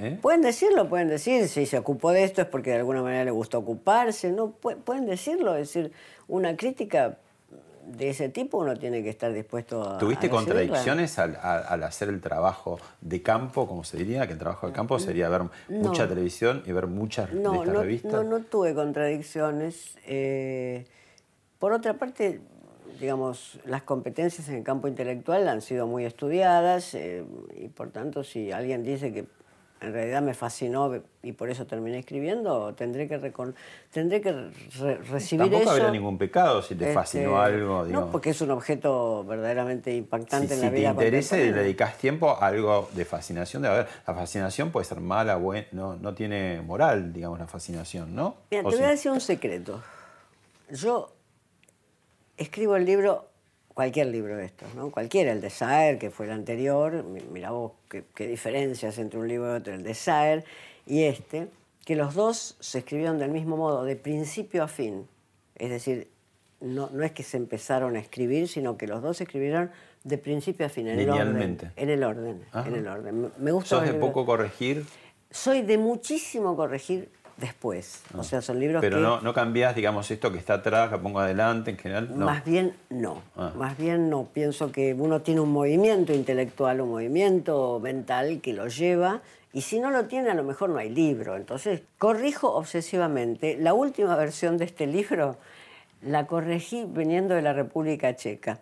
[SPEAKER 2] ¿Eh? Pueden decirlo, pueden decir, si se ocupó de esto es porque de alguna manera le gustó ocuparse, no pueden decirlo, es decir, una crítica de ese tipo uno tiene que estar dispuesto a.
[SPEAKER 1] ¿Tuviste contradicciones al, hacer el trabajo de campo, como se diría? Que el trabajo de campo sería ver mucha televisión y ver muchas de estas
[SPEAKER 2] no,
[SPEAKER 1] revistas.
[SPEAKER 2] No, no tuve contradicciones. Eh, por otra parte, digamos, las competencias en el campo intelectual han sido muy estudiadas eh, y por tanto, si alguien dice que en realidad me fascinó y por eso terminé escribiendo, tendré que, tendré que recibir
[SPEAKER 1] Tampoco
[SPEAKER 2] eso.
[SPEAKER 1] habría ningún pecado si te este, fascinó algo.
[SPEAKER 2] No, porque es un objeto verdaderamente impactante en la vida.
[SPEAKER 1] Si te interesa y le dedicas tiempo a algo de fascinación, de a ver, la fascinación puede ser mala, buena, no, no tiene moral, digamos, la fascinación, ¿no?
[SPEAKER 2] Mira, te voy a decir un secreto. Yo escribo el libro cualquier libro de estos, ¿no? Cualquiera, el de Saer, que fue el anterior, mira vos qué, diferencias entre un libro y otro, el de Saer y este, que los dos se escribieron del mismo modo, de principio a fin. Es decir, no, no es que se empezaron a escribir, sino que los dos se escribieron de principio a fin, en el orden. En el orden, en el orden. Me gusta
[SPEAKER 1] ¿Sos de poco corregir?
[SPEAKER 2] Soy de muchísimo corregir después. O ah. sea, son libros
[SPEAKER 1] Pero no, no cambias, digamos, esto que está atrás, lo pongo adelante en general. No.
[SPEAKER 2] Más bien no. Ah. Más bien no. Pienso que uno tiene un movimiento intelectual, un movimiento mental que lo lleva. Y si no lo tiene, a lo mejor no hay libro. Entonces, corrijo obsesivamente. La última versión de este libro la corregí viniendo de la República Checa,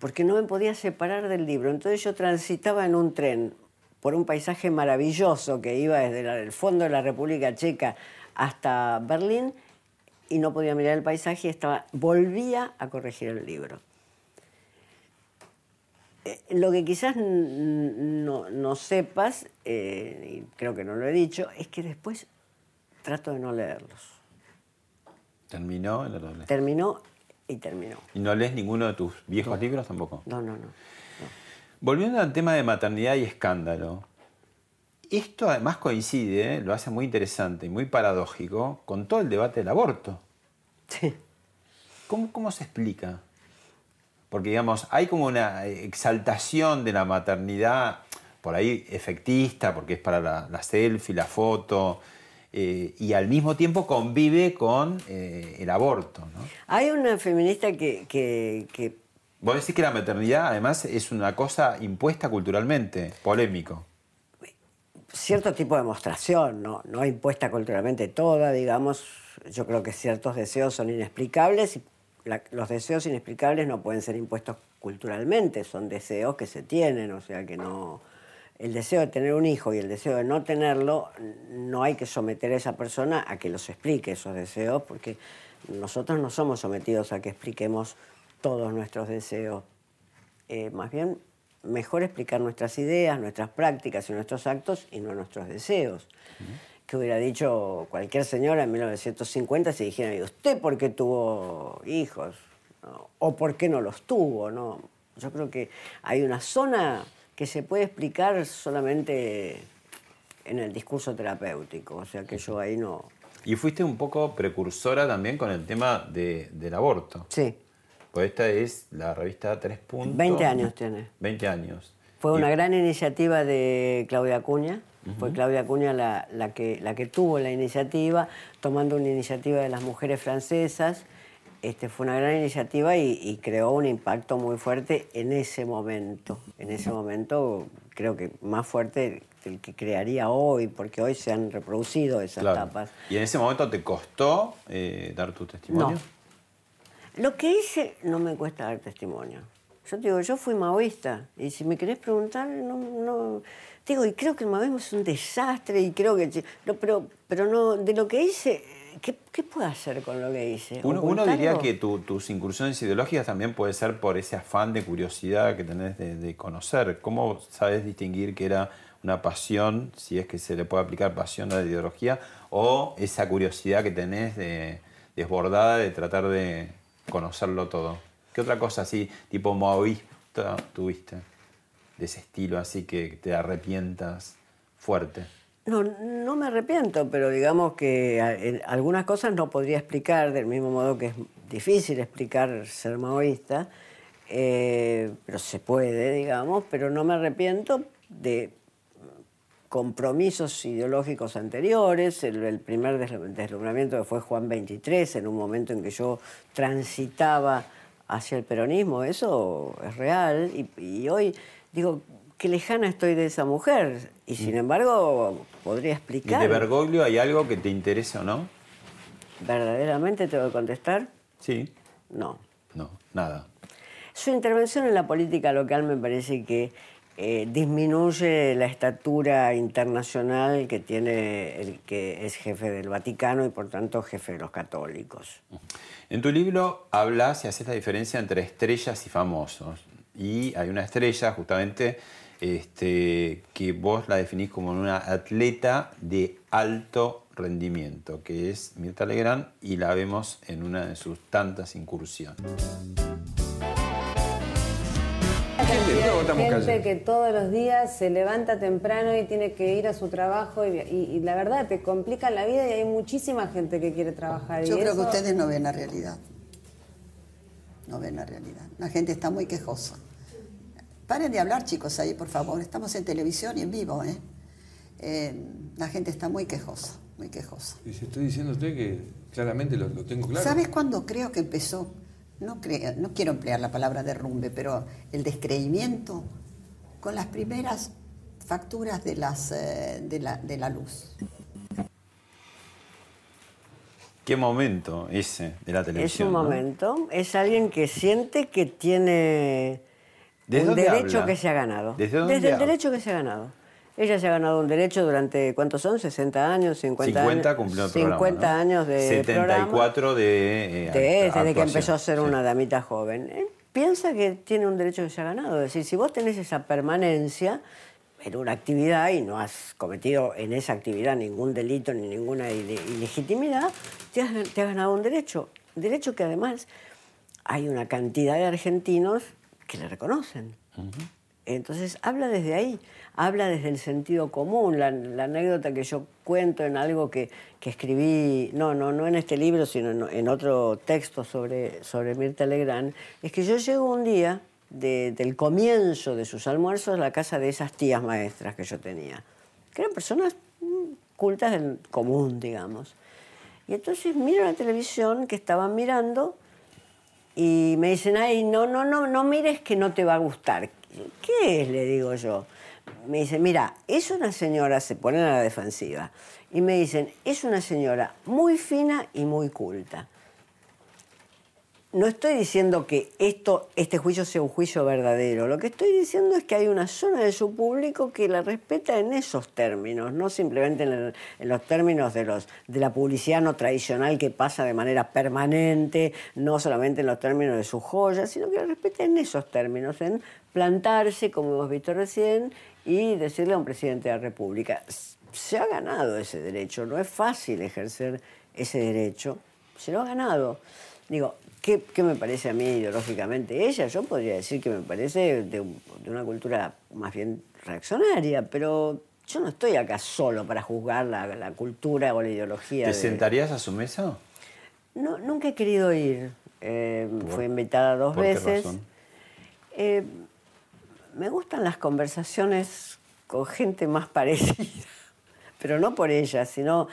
[SPEAKER 2] porque no me podía separar del libro. Entonces yo transitaba en un tren por un paisaje maravilloso que iba desde el fondo de la República Checa hasta Berlín y no podía mirar el paisaje y estaba, volvía a corregir el libro. Eh, lo que quizás no, sepas, eh, y creo que no lo he dicho, es que después trato de no leerlos.
[SPEAKER 1] ¿Terminó?
[SPEAKER 2] Terminó y terminó.
[SPEAKER 1] ¿Y no lees ninguno de tus viejos libros tampoco?
[SPEAKER 2] No, no, no.
[SPEAKER 1] Volviendo al tema de maternidad y escándalo, esto además coincide, lo hace muy interesante y muy paradójico, con todo el debate del aborto.
[SPEAKER 2] Sí.
[SPEAKER 1] ¿Cómo, se explica? Porque, digamos, hay como una exaltación de la maternidad, por ahí efectista, porque es para la, selfie, la foto, eh, y al mismo tiempo convive con eh, el aborto. ¿no?
[SPEAKER 2] Hay una feminista que, que, que
[SPEAKER 1] Vos decís que la maternidad además es una cosa impuesta culturalmente, polémico.
[SPEAKER 2] cierto tipo de demostración, ¿no? no impuesta culturalmente toda, digamos. Yo creo que ciertos deseos son inexplicables y los deseos inexplicables no pueden ser impuestos culturalmente, son deseos que se tienen, o sea que no. El deseo de tener un hijo y el deseo de no tenerlo, no hay que someter a esa persona a que los explique esos deseos, porque nosotros no somos sometidos a que expliquemos todos nuestros deseos. Eh, más bien, mejor explicar nuestras ideas, nuestras prácticas y nuestros actos y no nuestros deseos. Que hubiera dicho cualquier señora en 1950 si dijera, ¿y usted por qué tuvo hijos? ¿No? ¿O por qué no los tuvo? ¿no? Yo creo que hay una zona que se puede explicar solamente en el discurso terapéutico. O sea que yo ahí no...
[SPEAKER 1] Y fuiste un poco precursora también con el tema de- del aborto.
[SPEAKER 2] Sí,
[SPEAKER 1] Pues esta es la revista Tres Puntos.
[SPEAKER 2] 20 años tiene.
[SPEAKER 1] 20 años.
[SPEAKER 2] Fue
[SPEAKER 1] Y-
[SPEAKER 2] una gran iniciativa de Claudia Acuña. Fue Claudia Acuña la, la que, la que tuvo la iniciativa, tomando una iniciativa de las mujeres francesas. Este, fue una gran iniciativa y, y creó un impacto muy fuerte en ese momento. En ese momento creo que más fuerte del que crearía hoy, porque hoy se han reproducido esas
[SPEAKER 1] Claro.
[SPEAKER 2] tapas.
[SPEAKER 1] ¿Y en ese momento te costó eh, dar tu testimonio?
[SPEAKER 2] Lo que hice no me cuesta dar testimonio. Yo te digo, yo fui maoísta y si me querés preguntar, no, no digo, y creo que el maoísmo es un desastre y creo que, no, pero, pero no, de lo que hice, ¿qué, qué puedo hacer con lo que hice?
[SPEAKER 1] Uno, uno diría que tu- tus incursiones ideológicas también puede ser por ese afán de curiosidad que tenés de, de conocer. ¿Cómo sabes distinguir que era una pasión, si es que se le puede aplicar pasión a la ideología, o esa curiosidad que tenés de, desbordada de tratar de conocerlo todo? ¿Qué otra cosa así, tipo maoísta, tuviste? De ese estilo así que te arrepientas fuerte.
[SPEAKER 2] No, no me arrepiento, pero digamos que algunas cosas no podría explicar, del mismo modo que es difícil explicar ser maoísta, eh, pero se puede, digamos, pero no me arrepiento de compromisos ideológicos anteriores, el, el primer deslu- deslumbramiento que fue Juan 23, en un momento en que yo transitaba hacia el peronismo, eso es real, y, y hoy digo, qué lejana estoy de esa mujer, y sin embargo podría
[SPEAKER 1] ¿Y
[SPEAKER 2] explicar.
[SPEAKER 1] de Bergoglio hay algo que te interese o no?
[SPEAKER 2] ¿Verdaderamente tengo que contestar?
[SPEAKER 1] Sí.
[SPEAKER 2] No.
[SPEAKER 1] No, nada.
[SPEAKER 2] Su intervención en la política local me parece que eh, disminuye la estatura internacional que tiene el que es jefe del Vaticano y por tanto jefe de los católicos.
[SPEAKER 1] En tu libro hablas y haces la diferencia entre estrellas y famosos. Y hay una estrella justamente este, que vos la definís como una atleta de alto rendimiento, que es Mirta Legrand, y la vemos en una de sus tantas incursiones.
[SPEAKER 6] Gente que todos los días se levanta temprano y tiene que ir a su trabajo y, y- y la verdad te complica la vida y hay muchísima gente que quiere trabajar.
[SPEAKER 7] Yo
[SPEAKER 6] y
[SPEAKER 7] creo
[SPEAKER 6] eso-
[SPEAKER 7] que ustedes no ven la realidad. No ven la realidad. La gente está muy quejosa. Paren de hablar, chicos, ahí, por favor. Estamos en televisión y en vivo, ¿eh? Eh, la gente está muy quejosa, muy quejosa.
[SPEAKER 8] Y se estoy diciendo a usted que claramente lo, lo tengo claro.
[SPEAKER 7] ¿Sabes cuándo creo que empezó? No, creo, no quiero emplear la palabra derrumbe, pero el descreimiento con las primeras facturas de, las, eh, de, la, de la luz.
[SPEAKER 1] ¿Qué momento ese de la
[SPEAKER 2] Es
[SPEAKER 1] televisión?
[SPEAKER 2] un
[SPEAKER 1] no?
[SPEAKER 2] momento, es alguien que siente que tiene
[SPEAKER 1] ¿Desde
[SPEAKER 2] un
[SPEAKER 1] dónde
[SPEAKER 2] derecho
[SPEAKER 1] habla?
[SPEAKER 2] que se ha ganado.
[SPEAKER 1] ¿Desde dónde
[SPEAKER 2] el
[SPEAKER 1] habla?
[SPEAKER 2] derecho que se ha ganado. Ella se ha ganado un derecho durante, ¿cuántos son? ¿60 años? ¿50,
[SPEAKER 1] 50
[SPEAKER 2] años?
[SPEAKER 1] cumplió el
[SPEAKER 2] 50
[SPEAKER 1] programa, ¿no?
[SPEAKER 2] años de programa.
[SPEAKER 1] 74 de, eh,
[SPEAKER 2] De- desde que empezó a ser
[SPEAKER 1] Sí.
[SPEAKER 2] una damita joven. Piensa que tiene un derecho que se ha ganado. Es decir, si vos tenés esa permanencia en una actividad y no has cometido en esa actividad ningún delito ni ninguna ile- ilegitimidad, te has, te has ganado un derecho. Derecho que además hay una cantidad de argentinos que le reconocen. Entonces habla desde ahí, habla desde el sentido común. La, anécdota que yo cuento en algo que, escribí, no, no, no en este libro, sino en, otro texto sobre, sobre Mirta Legrand, es que yo llego un día de- del comienzo de sus almuerzos a la casa de esas tías maestras que yo tenía, que eran personas mm, cultas del común, digamos. Y entonces miro la televisión que estaban mirando y me dicen, ay, no, no, no, no mires que no te va a gustar. ¿Qué es? Le digo yo. Me dicen, mira, es una señora, se ponen a la defensiva, y me dicen, es una señora muy fina y muy culta no estoy diciendo que esto, este juicio sea un juicio verdadero. Lo que estoy diciendo es que hay una zona de su público que la respeta en esos términos, no simplemente en, los términos de, los, de la publicidad no tradicional que pasa de manera permanente, no solamente en los términos de sus joyas, sino que la respeta en esos términos, en plantarse, como hemos visto recién, y decirle a un presidente de la República, se ha ganado ese derecho, no es fácil ejercer ese derecho, se lo ha ganado. Digo, ¿qué, me parece a mí ideológicamente ella? Yo podría decir que me parece de, una cultura más bien reaccionaria, pero yo no estoy acá solo para juzgar la, cultura o la ideología.
[SPEAKER 1] ¿Te sentarías a su mesa?
[SPEAKER 2] No, nunca he querido ir. Eh, fui invitada dos veces. Eh, me gustan las conversaciones con gente más parecida, pero no por ella, sino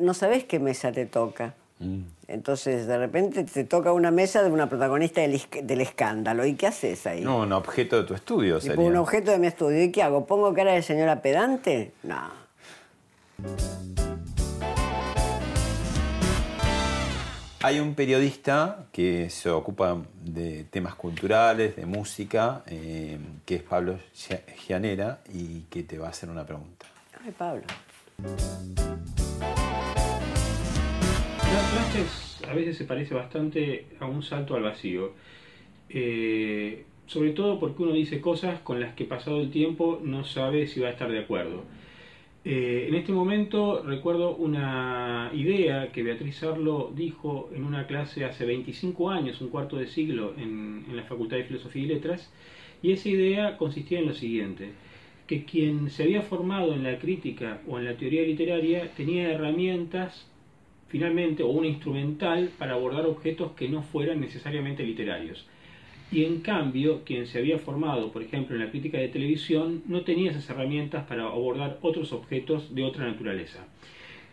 [SPEAKER 2] no sabes qué mesa te toca. Mm. Entonces, de repente te toca una mesa de una protagonista del, escándalo. ¿Y qué haces ahí?
[SPEAKER 1] No, un objeto de tu estudio sería.
[SPEAKER 2] Un objeto de mi estudio. ¿Y qué hago? ¿Pongo cara de señora pedante? No.
[SPEAKER 1] Hay un periodista que se ocupa de temas culturales, de música, eh, que es Pablo Gianera, y que te va a hacer una pregunta.
[SPEAKER 2] Ay, Pablo
[SPEAKER 9] a veces se parece bastante a un salto al vacío. Eh, sobre todo porque uno dice cosas con las que pasado el tiempo no sabe si va a estar de acuerdo. Eh, en este momento recuerdo una idea que Beatriz Arlo dijo en una clase hace 25 años, un cuarto de siglo, en la Facultad de Filosofía y Letras, y esa idea consistía en lo siguiente, que quien se había formado en la crítica o en la teoría literaria tenía herramientas finalmente, o un instrumental para abordar objetos que no fueran necesariamente literarios. Y en cambio, quien se había formado, por ejemplo, en la crítica de televisión, no tenía esas herramientas para abordar otros objetos de otra naturaleza.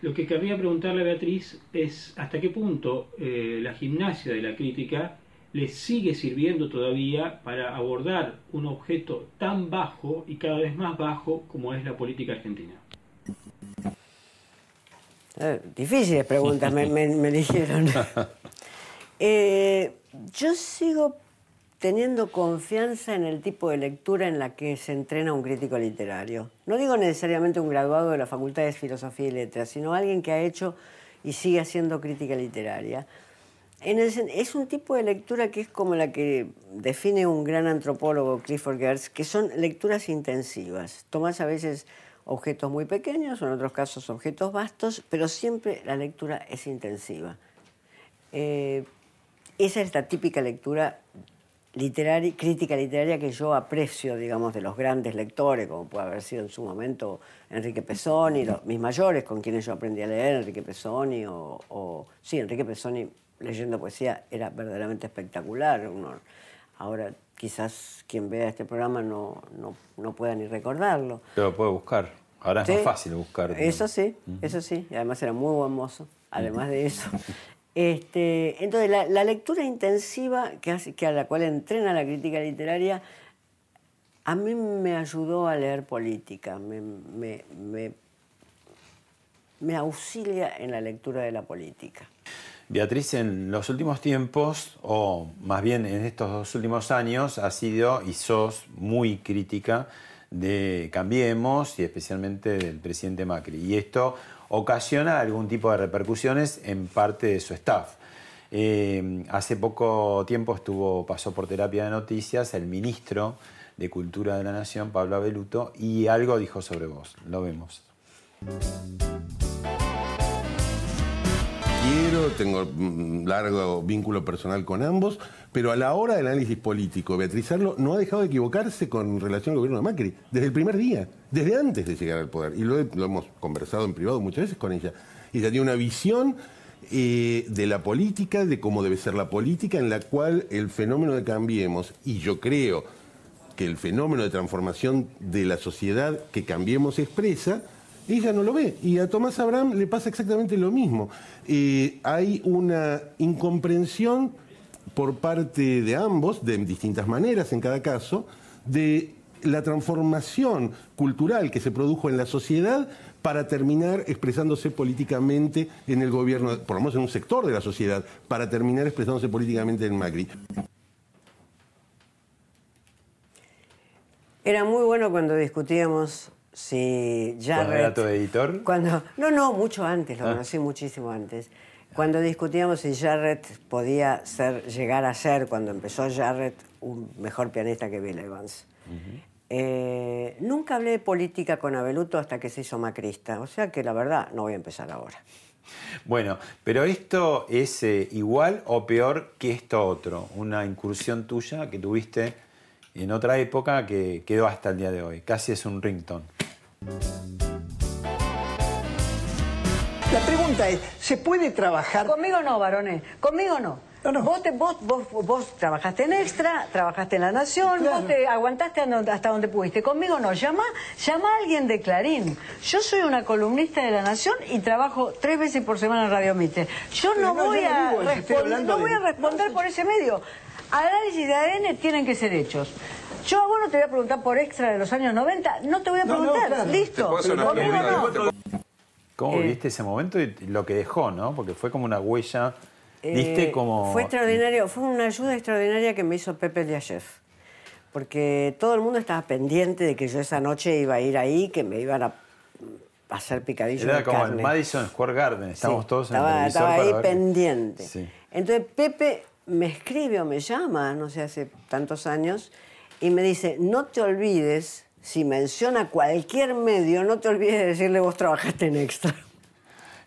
[SPEAKER 9] Lo que querría preguntarle a Beatriz es hasta qué punto eh, la gimnasia de la crítica le sigue sirviendo todavía para abordar un objeto tan bajo y cada vez más bajo como es la política argentina.
[SPEAKER 2] Eh, difíciles preguntas me, me, dijeron. Eh, yo sigo teniendo confianza en el tipo de lectura en la que se entrena un crítico literario. No digo necesariamente un graduado de la Facultad de Filosofía y Letras, sino alguien que ha hecho y sigue haciendo crítica literaria. es un tipo de lectura que es como la que define un gran antropólogo, Clifford Geertz, que son lecturas intensivas. Tomás a veces objetos muy pequeños, en otros casos objetos vastos, pero siempre la lectura es intensiva. Eh, esa es la típica lectura literaria, crítica literaria que yo aprecio, digamos, de los grandes lectores, como puede haber sido en su momento Enrique Pesoni, los, mis mayores con quienes yo aprendí a leer, Enrique Pesoni, o, sí, Enrique Pesoni leyendo poesía era verdaderamente espectacular. ahora quizás quien vea este programa no, no, pueda ni recordarlo.
[SPEAKER 1] Pero puede buscar. Ahora es más fácil buscar.
[SPEAKER 2] Eso sí, eso sí. Y además era muy buen mozo, además de eso. Este, entonces, la, lectura intensiva que, hace, que a la cual entrena la crítica literaria, a mí me ayudó a leer política, me, me, me, me auxilia en la lectura de la política.
[SPEAKER 1] Beatriz, en los últimos tiempos, o más bien en estos dos últimos años, ha sido y sos muy crítica de Cambiemos y especialmente del presidente Macri. Y esto ocasiona algún tipo de repercusiones en parte de su staff. Eh, hace poco tiempo estuvo, pasó por terapia de noticias el ministro de Cultura de la Nación, Pablo Abeluto, y algo dijo sobre vos. Lo vemos
[SPEAKER 10] quiero, tengo un largo vínculo personal con ambos, pero a la hora del análisis político, Beatriz Arlo no ha dejado de equivocarse con relación al gobierno de Macri, desde el primer día, desde antes de llegar al poder. Y lo, hemos conversado en privado muchas veces con ella. Ella tiene una visión eh, de la política, de cómo debe ser la política, en la cual el fenómeno de Cambiemos, y yo creo que el fenómeno de transformación de la sociedad que Cambiemos expresa, ella no lo ve. Y a Tomás Abraham le pasa exactamente lo mismo. Eh, hay una incomprensión por parte de ambos, de distintas maneras en cada caso, de la transformación cultural que se produjo en la sociedad para terminar expresándose políticamente en el gobierno, por lo menos en un sector de la sociedad, para terminar expresándose políticamente en Macri.
[SPEAKER 2] Era muy bueno cuando discutíamos si Jarrett...
[SPEAKER 1] ¿Cuando era tu editor?
[SPEAKER 2] Cuando, no, no, mucho antes, lo
[SPEAKER 1] Ah.
[SPEAKER 2] conocí muchísimo antes. Cuando discutíamos si Jarrett podía ser, llegar a ser, cuando empezó Jarrett, un mejor pianista que Bill Evans. Eh, nunca hablé de política con Abeluto hasta que se hizo macrista, o sea que la verdad no voy a empezar ahora.
[SPEAKER 1] Bueno, pero esto es eh, igual o peor que esto otro, una incursión tuya que tuviste en otra época que quedó hasta el día de hoy. Casi es un ringtone.
[SPEAKER 11] La pregunta es, ¿se puede trabajar?
[SPEAKER 12] Conmigo no, varones. Conmigo no. Vos, te- vos, vos, vos trabajaste en Extra, trabajaste en La Nación, vos te aguantaste hasta donde pudiste. Conmigo no. Llama, llama a alguien de Clarín. Yo soy una columnista de La Nación y trabajo tres veces por semana en Radio Mitre. Yo no,
[SPEAKER 11] no,
[SPEAKER 12] voy
[SPEAKER 11] no
[SPEAKER 12] a responder, no voy a responder por ese medio. Análisis de ADN tienen que ser hechos. Yo a vos no te voy a preguntar por Extra de los años 90, no te voy a
[SPEAKER 11] No, no,
[SPEAKER 12] preguntar. Listo. Conmigo no.
[SPEAKER 1] ¿Cómo
[SPEAKER 2] Eh.
[SPEAKER 1] viste ese momento y lo que dejó, no? Porque fue como una huella, viste
[SPEAKER 2] Eh,
[SPEAKER 1] como...
[SPEAKER 2] Fue extraordinario, fue una ayuda extraordinaria que me hizo Pepe Liachev. Porque todo el mundo estaba pendiente de que yo esa noche iba a ir ahí, que me iban a hacer picadillo
[SPEAKER 1] Era
[SPEAKER 2] de
[SPEAKER 1] como
[SPEAKER 2] carne.
[SPEAKER 1] el Madison Square Garden, estábamos
[SPEAKER 2] Sí,
[SPEAKER 1] todos en
[SPEAKER 2] estaba,
[SPEAKER 1] el
[SPEAKER 2] estaba ahí
[SPEAKER 1] ver.
[SPEAKER 2] pendiente.
[SPEAKER 1] Sí.
[SPEAKER 2] Entonces Pepe me escribe o me llama, no sé, hace tantos años, y me dice, no te olvides, si menciona cualquier medio, no te olvides de decirle vos trabajaste en Extra.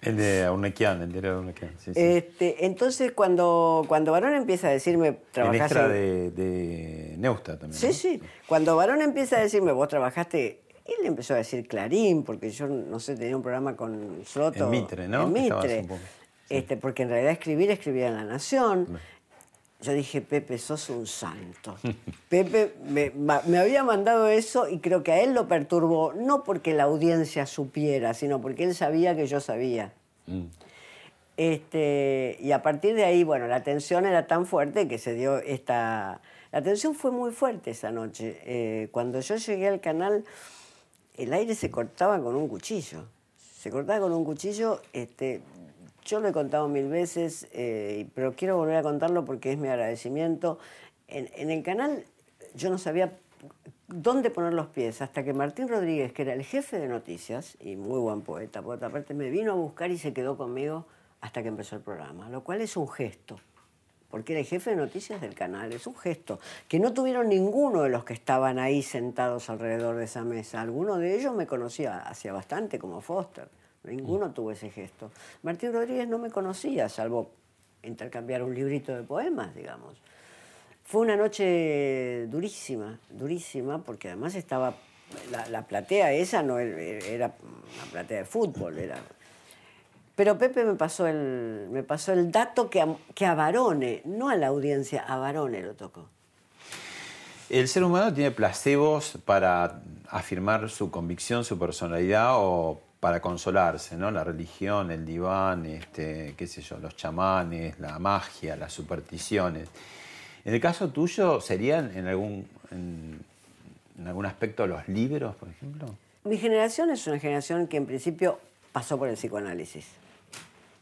[SPEAKER 1] El de Aunequian, el diario de Aunequian, sí, sí.
[SPEAKER 2] Este, entonces cuando, cuando Varón empieza a decirme, trabajaste
[SPEAKER 1] extra
[SPEAKER 2] en-".
[SPEAKER 1] de, de Neusta también.
[SPEAKER 2] Sí,
[SPEAKER 1] ¿no?
[SPEAKER 2] sí. Cuando Varón empieza a decirme, vos trabajaste, él empezó a decir Clarín, porque yo, no sé, tenía un programa con Soto.
[SPEAKER 1] En Mitre, ¿no?
[SPEAKER 2] En Mitre. Este, porque en realidad escribir, escribía en La Nación. Yo dije, Pepe, sos un santo. Pepe me, había mandado eso y creo que a él lo perturbó, no porque la audiencia supiera, sino porque él sabía que yo sabía.
[SPEAKER 1] Mm.
[SPEAKER 2] Este, y a partir de ahí, bueno, la tensión era tan fuerte que se dio esta... La tensión fue muy fuerte esa noche. Eh, cuando yo llegué al canal, el aire se cortaba con un cuchillo. Se cortaba con un cuchillo, este, yo lo he contado mil veces, eh, pero quiero volver a contarlo porque es mi agradecimiento. En, el canal yo no sabía dónde poner los pies, hasta que Martín Rodríguez, que era el jefe de noticias, y muy buen poeta, por otra parte, me vino a buscar y se quedó conmigo hasta que empezó el programa, lo cual es un gesto, porque era el jefe de noticias del canal, es un gesto, que no tuvieron ninguno de los que estaban ahí sentados alrededor de esa mesa. Alguno de ellos me conocía hacía bastante, como Foster, ninguno tuvo ese gesto. Martín Rodríguez no me conocía, salvo intercambiar un librito de poemas, digamos. Fue una noche durísima, durísima, porque además estaba. La, la platea esa no era, una platea de fútbol, era. Pero Pepe me pasó el, me pasó el dato que a, que a Barone, no a la audiencia, a Barone lo tocó.
[SPEAKER 1] ¿El ser humano tiene placebos para afirmar su convicción, su personalidad o para consolarse, ¿no? La religión, el diván, este, qué sé yo, los chamanes, la magia, las supersticiones. En el caso tuyo, ¿serían en algún, en, en algún aspecto los libros, por ejemplo?
[SPEAKER 2] Mi generación es una generación que en principio pasó por el psicoanálisis.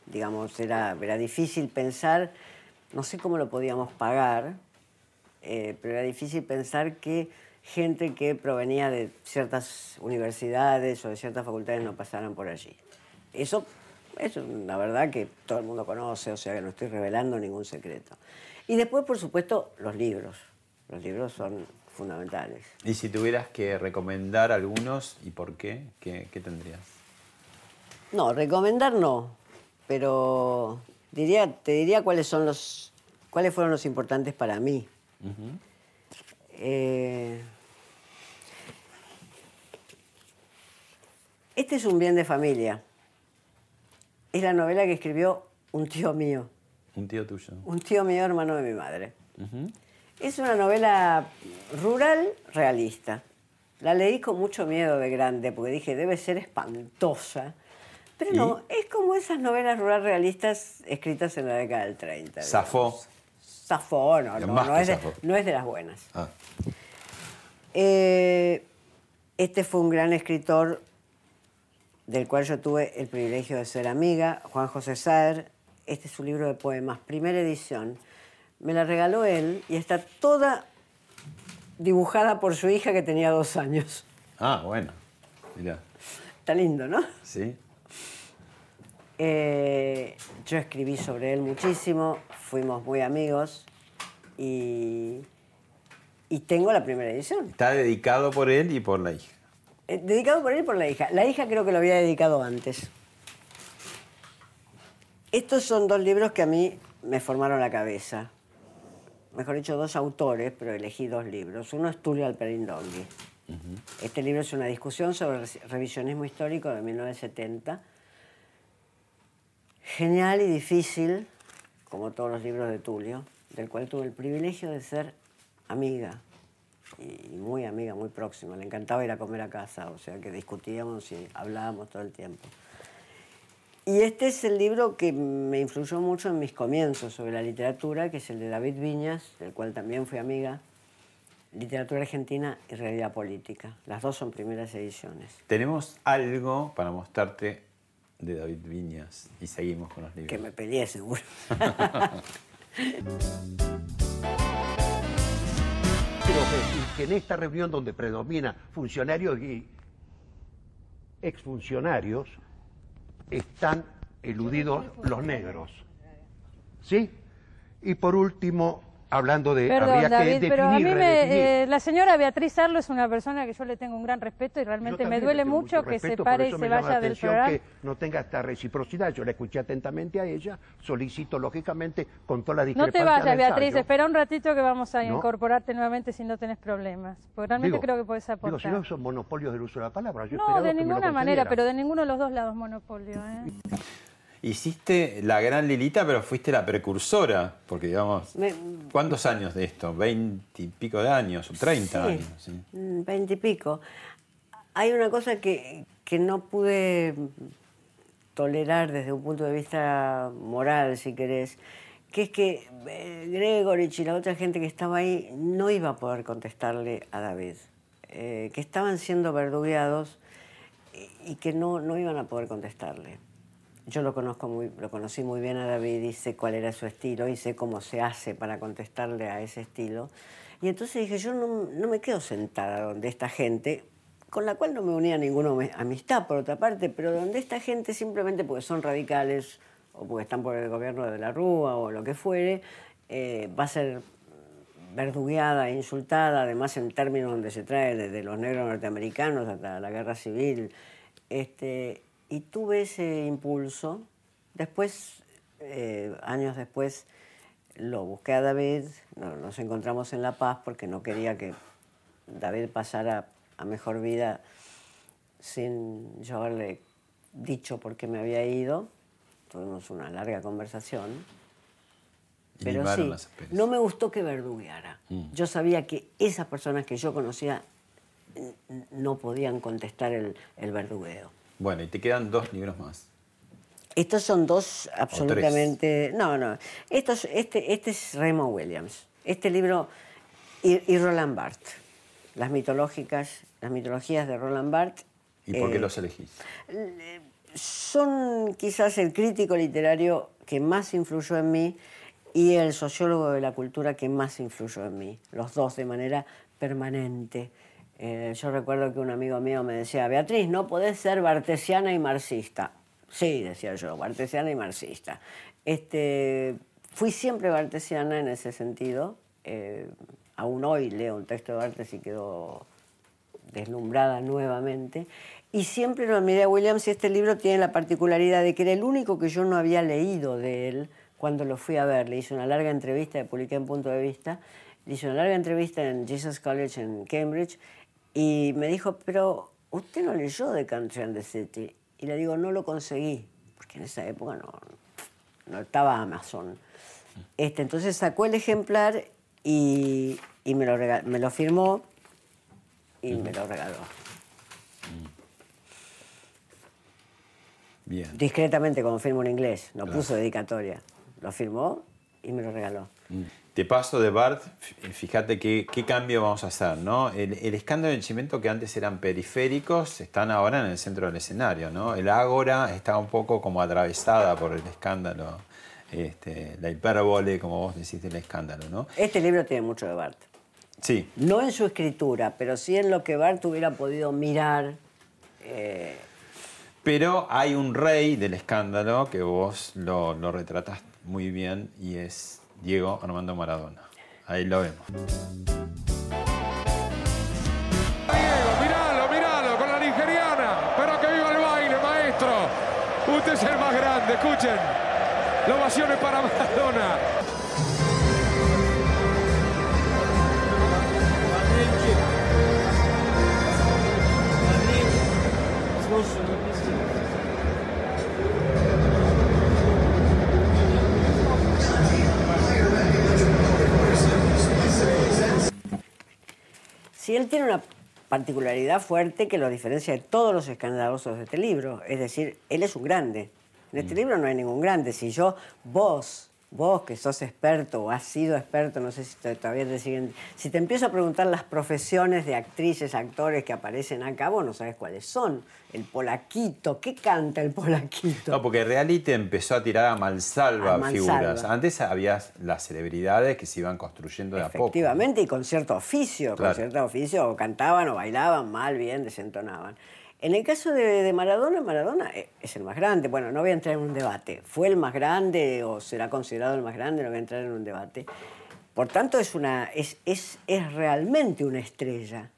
[SPEAKER 2] Digamos, era, era difícil pensar, no sé cómo lo podíamos pagar, eh, pero era difícil pensar que gente que provenía de ciertas universidades o de ciertas facultades no pasaran por allí. Eso es una verdad que todo el mundo conoce, o sea que no estoy revelando ningún secreto. Y después, por supuesto, los libros. Los libros son fundamentales.
[SPEAKER 1] Y si tuvieras que recomendar algunos, ¿y por qué? ¿Qué, qué tendrías?
[SPEAKER 2] No, recomendar no, pero diría, te diría cuáles son los, cuáles fueron los importantes para mí. Eh, este es un bien de familia. Es la novela que escribió un tío mío,
[SPEAKER 1] Un tío tuyo.
[SPEAKER 2] un tío mío hermano de mi madre. Es una novela rural realista. La leí con mucho miedo de grande, porque dije, debe ser espantosa. Pero no, es como esas novelas rural realistas escritas en la década del 30.
[SPEAKER 1] Safo.
[SPEAKER 2] Safo, no, no, es de, no es de las buenas.
[SPEAKER 1] Ah.
[SPEAKER 2] Eh, este fue un gran escritor del cual yo tuve el privilegio de ser amiga, Juan José Saer. Este es su libro de poemas, primera edición. Me la regaló él y está toda dibujada por su hija que tenía dos años.
[SPEAKER 1] Ah, bueno. Mira.
[SPEAKER 2] Está lindo, ¿no?
[SPEAKER 1] Sí.
[SPEAKER 2] Eh, yo escribí sobre él muchísimo, fuimos muy amigos y, y tengo la primera edición.
[SPEAKER 1] Está dedicado por él y por la hija.
[SPEAKER 2] Eh, dedicado por él y por la hija. La hija creo que lo había dedicado antes. Estos son dos libros que a mí me formaron la cabeza. Mejor dicho, dos autores, pero elegí dos libros. Uno es Tulio Alperindongui. Este libro es una discusión sobre el revisionismo histórico de 1970. Genial y difícil, como todos los libros de Tulio, del cual tuve el privilegio de ser amiga y muy amiga, muy próxima. Le encantaba ir a comer a casa, o sea que discutíamos y hablábamos todo el tiempo. Y este es el libro que me influyó mucho en mis comienzos sobre la literatura, que es el de David Viñas, del cual también fui amiga. Literatura argentina y realidad política. Las dos son primeras ediciones.
[SPEAKER 1] Tenemos algo para mostrarte de David Viñas y seguimos con los libros.
[SPEAKER 2] Que me peleé seguro.
[SPEAKER 13] Quiero decir que en esta reunión donde predomina funcionarios y exfuncionarios, están eludidos los negros. ¿Sí? Y por último, hablando de...
[SPEAKER 14] Perdón,
[SPEAKER 13] habría
[SPEAKER 14] David,
[SPEAKER 13] que
[SPEAKER 14] pero a mí me, eh, la señora Beatriz Arlo es una persona que yo le tengo un gran respeto y realmente me duele mucho que se pare y se vaya del programa.
[SPEAKER 13] que no tenga esta reciprocidad. Yo la escuché atentamente a ella, solicito lógicamente con toda la
[SPEAKER 14] No
[SPEAKER 13] discrepancia
[SPEAKER 14] te vayas, Beatriz, espera un ratito que vamos a
[SPEAKER 13] ¿No?
[SPEAKER 14] incorporarte nuevamente si no tenés problemas. Porque realmente
[SPEAKER 13] Digo,
[SPEAKER 14] creo que podés
[SPEAKER 13] Digo,
[SPEAKER 14] aportar.
[SPEAKER 13] si no son monopolios del uso de la palabra. Yo
[SPEAKER 14] no, de ninguna manera, pero de ninguno de los dos lados monopolio. ¿eh?
[SPEAKER 1] Hiciste la gran Lilita, pero fuiste la precursora, porque digamos,
[SPEAKER 2] Me-
[SPEAKER 1] ¿cuántos años de esto? ¿Veinte y pico de años o treinta
[SPEAKER 2] Sí.
[SPEAKER 1] años? sí.
[SPEAKER 2] Mm, Veinte y pico. Hay una cosa que, que no pude tolerar desde un punto de vista moral, si querés, que es que eh, Gregorich y la otra gente que estaba ahí no iba a poder contestarle a David, eh, que estaban siendo verdugueados y, y que no, no iban a poder contestarle. Yo lo conozco muy, lo conocí muy bien a David y sé cuál era su estilo y sé cómo se hace para contestarle a ese estilo. Y entonces dije, yo no, no me quedo sentada donde esta gente, con la cual no me unía ninguna amistad por otra parte, pero donde esta gente simplemente porque son radicales o porque están por el gobierno de la Rúa o lo que fuere, eh, va a ser verdugueada, insultada, además en términos donde se trae desde los negros norteamericanos hasta la guerra civil. Este, y tuve ese impulso. Después, eh, años después, lo busqué a David, no- nos encontramos en La Paz porque no quería que David pasara a mejor vida sin yo haberle dicho por qué me había ido. Tuvimos una larga conversación. Pero sí, no me gustó que verdugueara.
[SPEAKER 1] Mm.
[SPEAKER 2] Yo sabía que esas personas que yo conocía no podían contestar el, el verdugueo.
[SPEAKER 1] Bueno, y te quedan dos libros más.
[SPEAKER 2] Estos son dos absolutamente... No, no. Estos, este, este es Raymond Williams. Este libro y, y Roland Barthes. Las mitológicas, las mitologías de Roland Barthes.
[SPEAKER 1] ¿Y por qué
[SPEAKER 2] eh,
[SPEAKER 1] los elegís?
[SPEAKER 2] son quizás el crítico literario que más influyó en mí y el sociólogo de la cultura que más influyó en mí, los dos de manera permanente. Eh, yo recuerdo que un amigo mío me decía, Beatriz, no podés ser bartesiana y marxista. Sí, decía yo, bartesiana y marxista. Este, fui siempre bartesiana en ese sentido. Eh, aún hoy leo un texto de Bartes y quedo deslumbrada nuevamente. Y siempre lo admiré a Williams y este libro tiene la particularidad de que era el único que yo no había leído de él cuando lo fui a ver. Le hice una larga entrevista, le publiqué en Punto de Vista, le hice una larga entrevista en Jesus College en Cambridge y me dijo, pero usted no leyó The Country and the City. Y le digo, no lo conseguí, porque en esa época no, no estaba Amazon. Este, entonces sacó el ejemplar y, y me, lo rega- me lo firmó y me lo regaló.
[SPEAKER 1] Bien.
[SPEAKER 2] Discretamente, como firmo en inglés, no
[SPEAKER 1] Claro.
[SPEAKER 2] puso dedicatoria. Lo firmó y me lo regaló.
[SPEAKER 1] Te paso de Bart, fíjate qué, qué cambio vamos a hacer, ¿no? El, el escándalo del Chimento que antes eran periféricos están ahora en el centro del escenario, ¿no? El Ágora está un poco como atravesada por el escándalo, este, la hipérbole, como vos decís, del escándalo, ¿no?
[SPEAKER 2] Este libro tiene mucho de Bart.
[SPEAKER 1] Sí,
[SPEAKER 2] No en su escritura, pero sí en lo que Bart hubiera podido mirar. eh,
[SPEAKER 1] pero hay un rey del escándalo que vos lo, lo retratás muy bien y es Diego Armando Maradona. Ahí lo vemos.
[SPEAKER 15] Miralo, miralo, con la nigeriana. Pero que viva el baile, maestro. Usted es el más grande, escuchen. La ovación es para Maradona.
[SPEAKER 2] Si él tiene una particularidad fuerte que lo diferencia de todos los escandalosos de este libro, es decir, él es un grande. En este libro no hay ningún grande. Si yo, vos, vos que sos experto o has sido experto, no sé si te- todavía te siguen, si te empiezo a preguntar las profesiones de actrices, actores que aparecen acá, vos no sabes cuáles son. El polaquito, ¿qué canta el polaquito?
[SPEAKER 1] No, porque Reality empezó a tirar a malsalva
[SPEAKER 2] A
[SPEAKER 1] figuras. Antes había las celebridades que se iban construyendo de a poco.
[SPEAKER 2] Efectivamente, y con cierto oficio,
[SPEAKER 1] Claro.
[SPEAKER 2] con cierto oficio, o cantaban o bailaban mal, bien, desentonaban. En el caso de, Maradona, Maradona eh, es el más grande. Bueno, no voy a entrar en un debate. ¿Fue el más grande o será considerado el más grande? No voy a entrar en un debate. Por tanto, es, una, es, es, es realmente una estrella.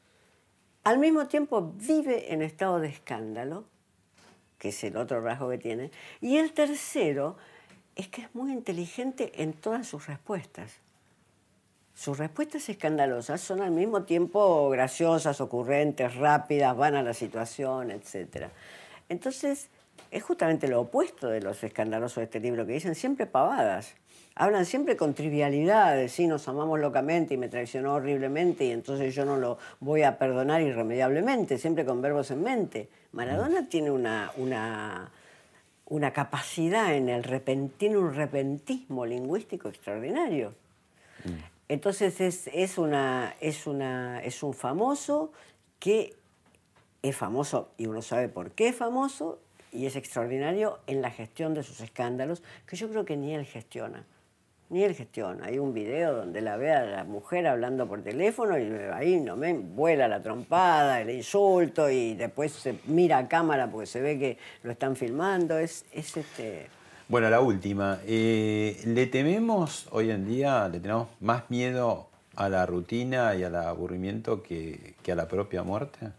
[SPEAKER 2] Al mismo tiempo, vive en estado de escándalo, que es el otro rasgo que tiene. Y el tercero es que es muy inteligente en todas sus respuestas. Sus respuestas escandalosas son al mismo tiempo graciosas, ocurrentes, rápidas, van a la situación, etc. Entonces, es justamente lo opuesto de los escandalosos de este libro, que dicen siempre pavadas. Hablan siempre con trivialidades, sí, nos amamos locamente y me traicionó horriblemente y entonces yo no lo voy a perdonar irremediablemente, siempre con verbos en mente. Maradona tiene una, una, una capacidad en el repen- tiene un repentismo lingüístico extraordinario. Entonces es, es, una, es, una, es un famoso que es famoso y uno sabe por qué es famoso y es extraordinario en la gestión de sus escándalos que yo creo que ni él gestiona. Ni él gestiona. Hay un video donde la ve a la mujer hablando por teléfono y ahí no me vuela la trompada, el insulto y después se mira a cámara porque se ve que lo están filmando. Es, es este.
[SPEAKER 1] Bueno, la última. Eh, ¿Le tememos hoy en día, le tenemos más miedo a la rutina y al aburrimiento que, a la propia muerte?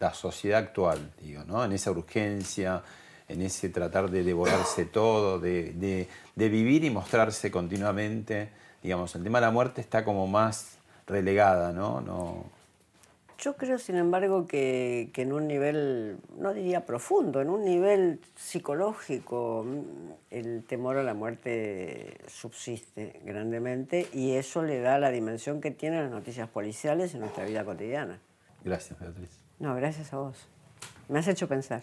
[SPEAKER 1] La sociedad actual, digo, ¿no? En esa urgencia, en ese tratar de devorarse todo, de, de- de vivir y mostrarse continuamente. Digamos, el tema de la muerte está como más relegada, ¿no? no
[SPEAKER 2] Yo creo, sin embargo, que, que en un nivel, no diría profundo, en un nivel psicológico, mm, el temor a la muerte subsiste grandemente y eso le da la dimensión que tienen las noticias policiales en nuestra vida cotidiana.
[SPEAKER 1] Gracias, Beatriz.
[SPEAKER 2] No, gracias a vos. Me has hecho pensar.